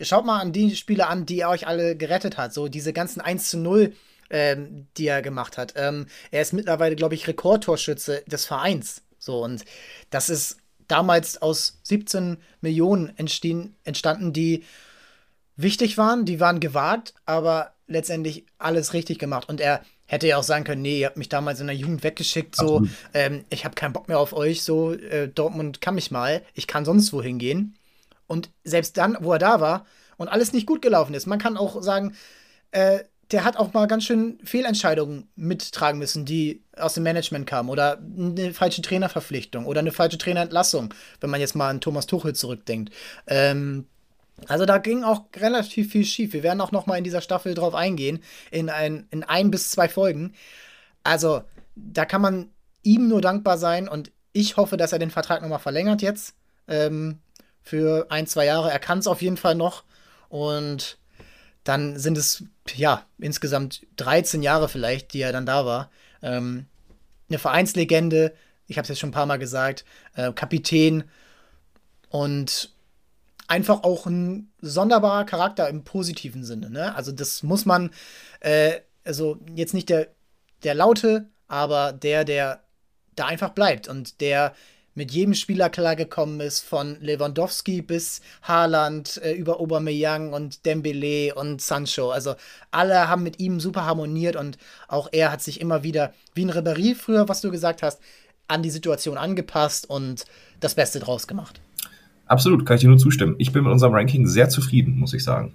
Schaut mal an die Spiele an, die er euch alle gerettet hat. So diese ganzen 1 zu 0, ähm, die er gemacht hat. Ähm, er ist mittlerweile, glaube ich, Rekordtorschütze des Vereins. So, und das ist damals aus 17 Millionen entstehen, entstanden, die wichtig waren, die waren gewagt, aber letztendlich alles richtig gemacht. Und er Hätte ja auch sagen können, nee, ihr habt mich damals in der Jugend weggeschickt, so, ähm, ich habe keinen Bock mehr auf euch, so, äh, Dortmund kann mich mal, ich kann sonst wohin gehen. Und selbst dann, wo er da war und alles nicht gut gelaufen ist, man kann auch sagen, äh, der hat auch mal ganz schön Fehlentscheidungen mittragen müssen, die aus dem Management kamen oder eine falsche Trainerverpflichtung oder eine falsche Trainerentlassung, wenn man jetzt mal an Thomas Tuchel zurückdenkt. Ähm, also da ging auch relativ viel schief. Wir werden auch noch mal in dieser Staffel drauf eingehen, in ein, in ein bis zwei Folgen. Also da kann man ihm nur dankbar sein und ich hoffe, dass er den Vertrag noch mal verlängert jetzt ähm, für ein, zwei Jahre. Er kann es auf jeden Fall noch und dann sind es ja insgesamt 13 Jahre vielleicht, die er dann da war. Ähm, eine Vereinslegende, ich habe es jetzt schon ein paar Mal gesagt, äh, Kapitän und einfach auch ein sonderbarer Charakter im positiven Sinne. Ne? Also das muss man, äh, also jetzt nicht der, der Laute, aber der, der da einfach bleibt und der mit jedem Spieler klargekommen ist, von Lewandowski bis Haaland, äh, über Aubameyang und Dembele und Sancho. Also alle haben mit ihm super harmoniert und auch er hat sich immer wieder, wie ein Ribéry früher, was du gesagt hast, an die Situation angepasst und das Beste draus gemacht. Absolut, kann ich dir nur zustimmen. Ich bin mit unserem Ranking sehr zufrieden, muss ich sagen.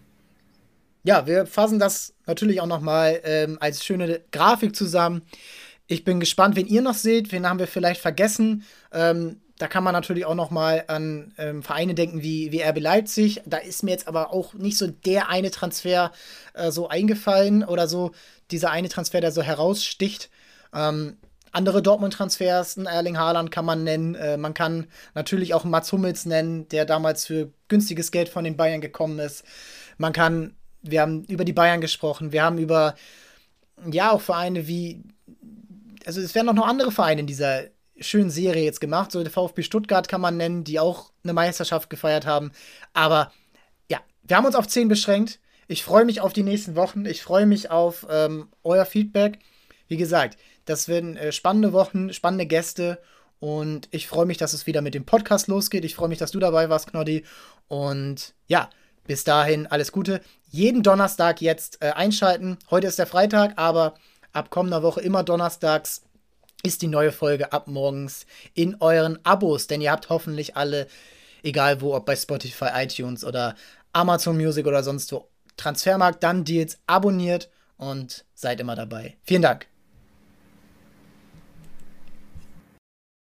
Ja, wir fassen das natürlich auch nochmal ähm, als schöne Grafik zusammen. Ich bin gespannt, wen ihr noch seht. Wen haben wir vielleicht vergessen? Ähm, da kann man natürlich auch noch mal an ähm, Vereine denken wie, wie RB Leipzig. Da ist mir jetzt aber auch nicht so der eine Transfer äh, so eingefallen oder so dieser eine Transfer, der so heraussticht. Ähm, andere Dortmund-Transfers, ein Erling Haaland kann man nennen. Äh, man kann natürlich auch Mats Hummels nennen, der damals für günstiges Geld von den Bayern gekommen ist. Man kann, wir haben über die Bayern gesprochen, wir haben über, ja, auch Vereine wie, also es werden auch noch andere Vereine in dieser schönen Serie jetzt gemacht. So der VfB Stuttgart kann man nennen, die auch eine Meisterschaft gefeiert haben. Aber ja, wir haben uns auf 10 beschränkt. Ich freue mich auf die nächsten Wochen. Ich freue mich auf ähm, euer Feedback. Wie gesagt, das werden äh, spannende Wochen, spannende Gäste Und ich freue mich, dass es wieder mit dem Podcast losgeht. Ich freue mich, dass du dabei warst, Knoddy. Und ja, bis dahin alles Gute. Jeden Donnerstag jetzt äh, einschalten. Heute ist der Freitag, aber ab kommender Woche immer donnerstags ist die neue Folge ab morgens in euren Abos, denn ihr habt hoffentlich alle, egal wo, ob bei Spotify, iTunes oder Amazon Music oder sonst wo, Transfermarkt, dann Deals abonniert und seid immer dabei. Vielen Dank.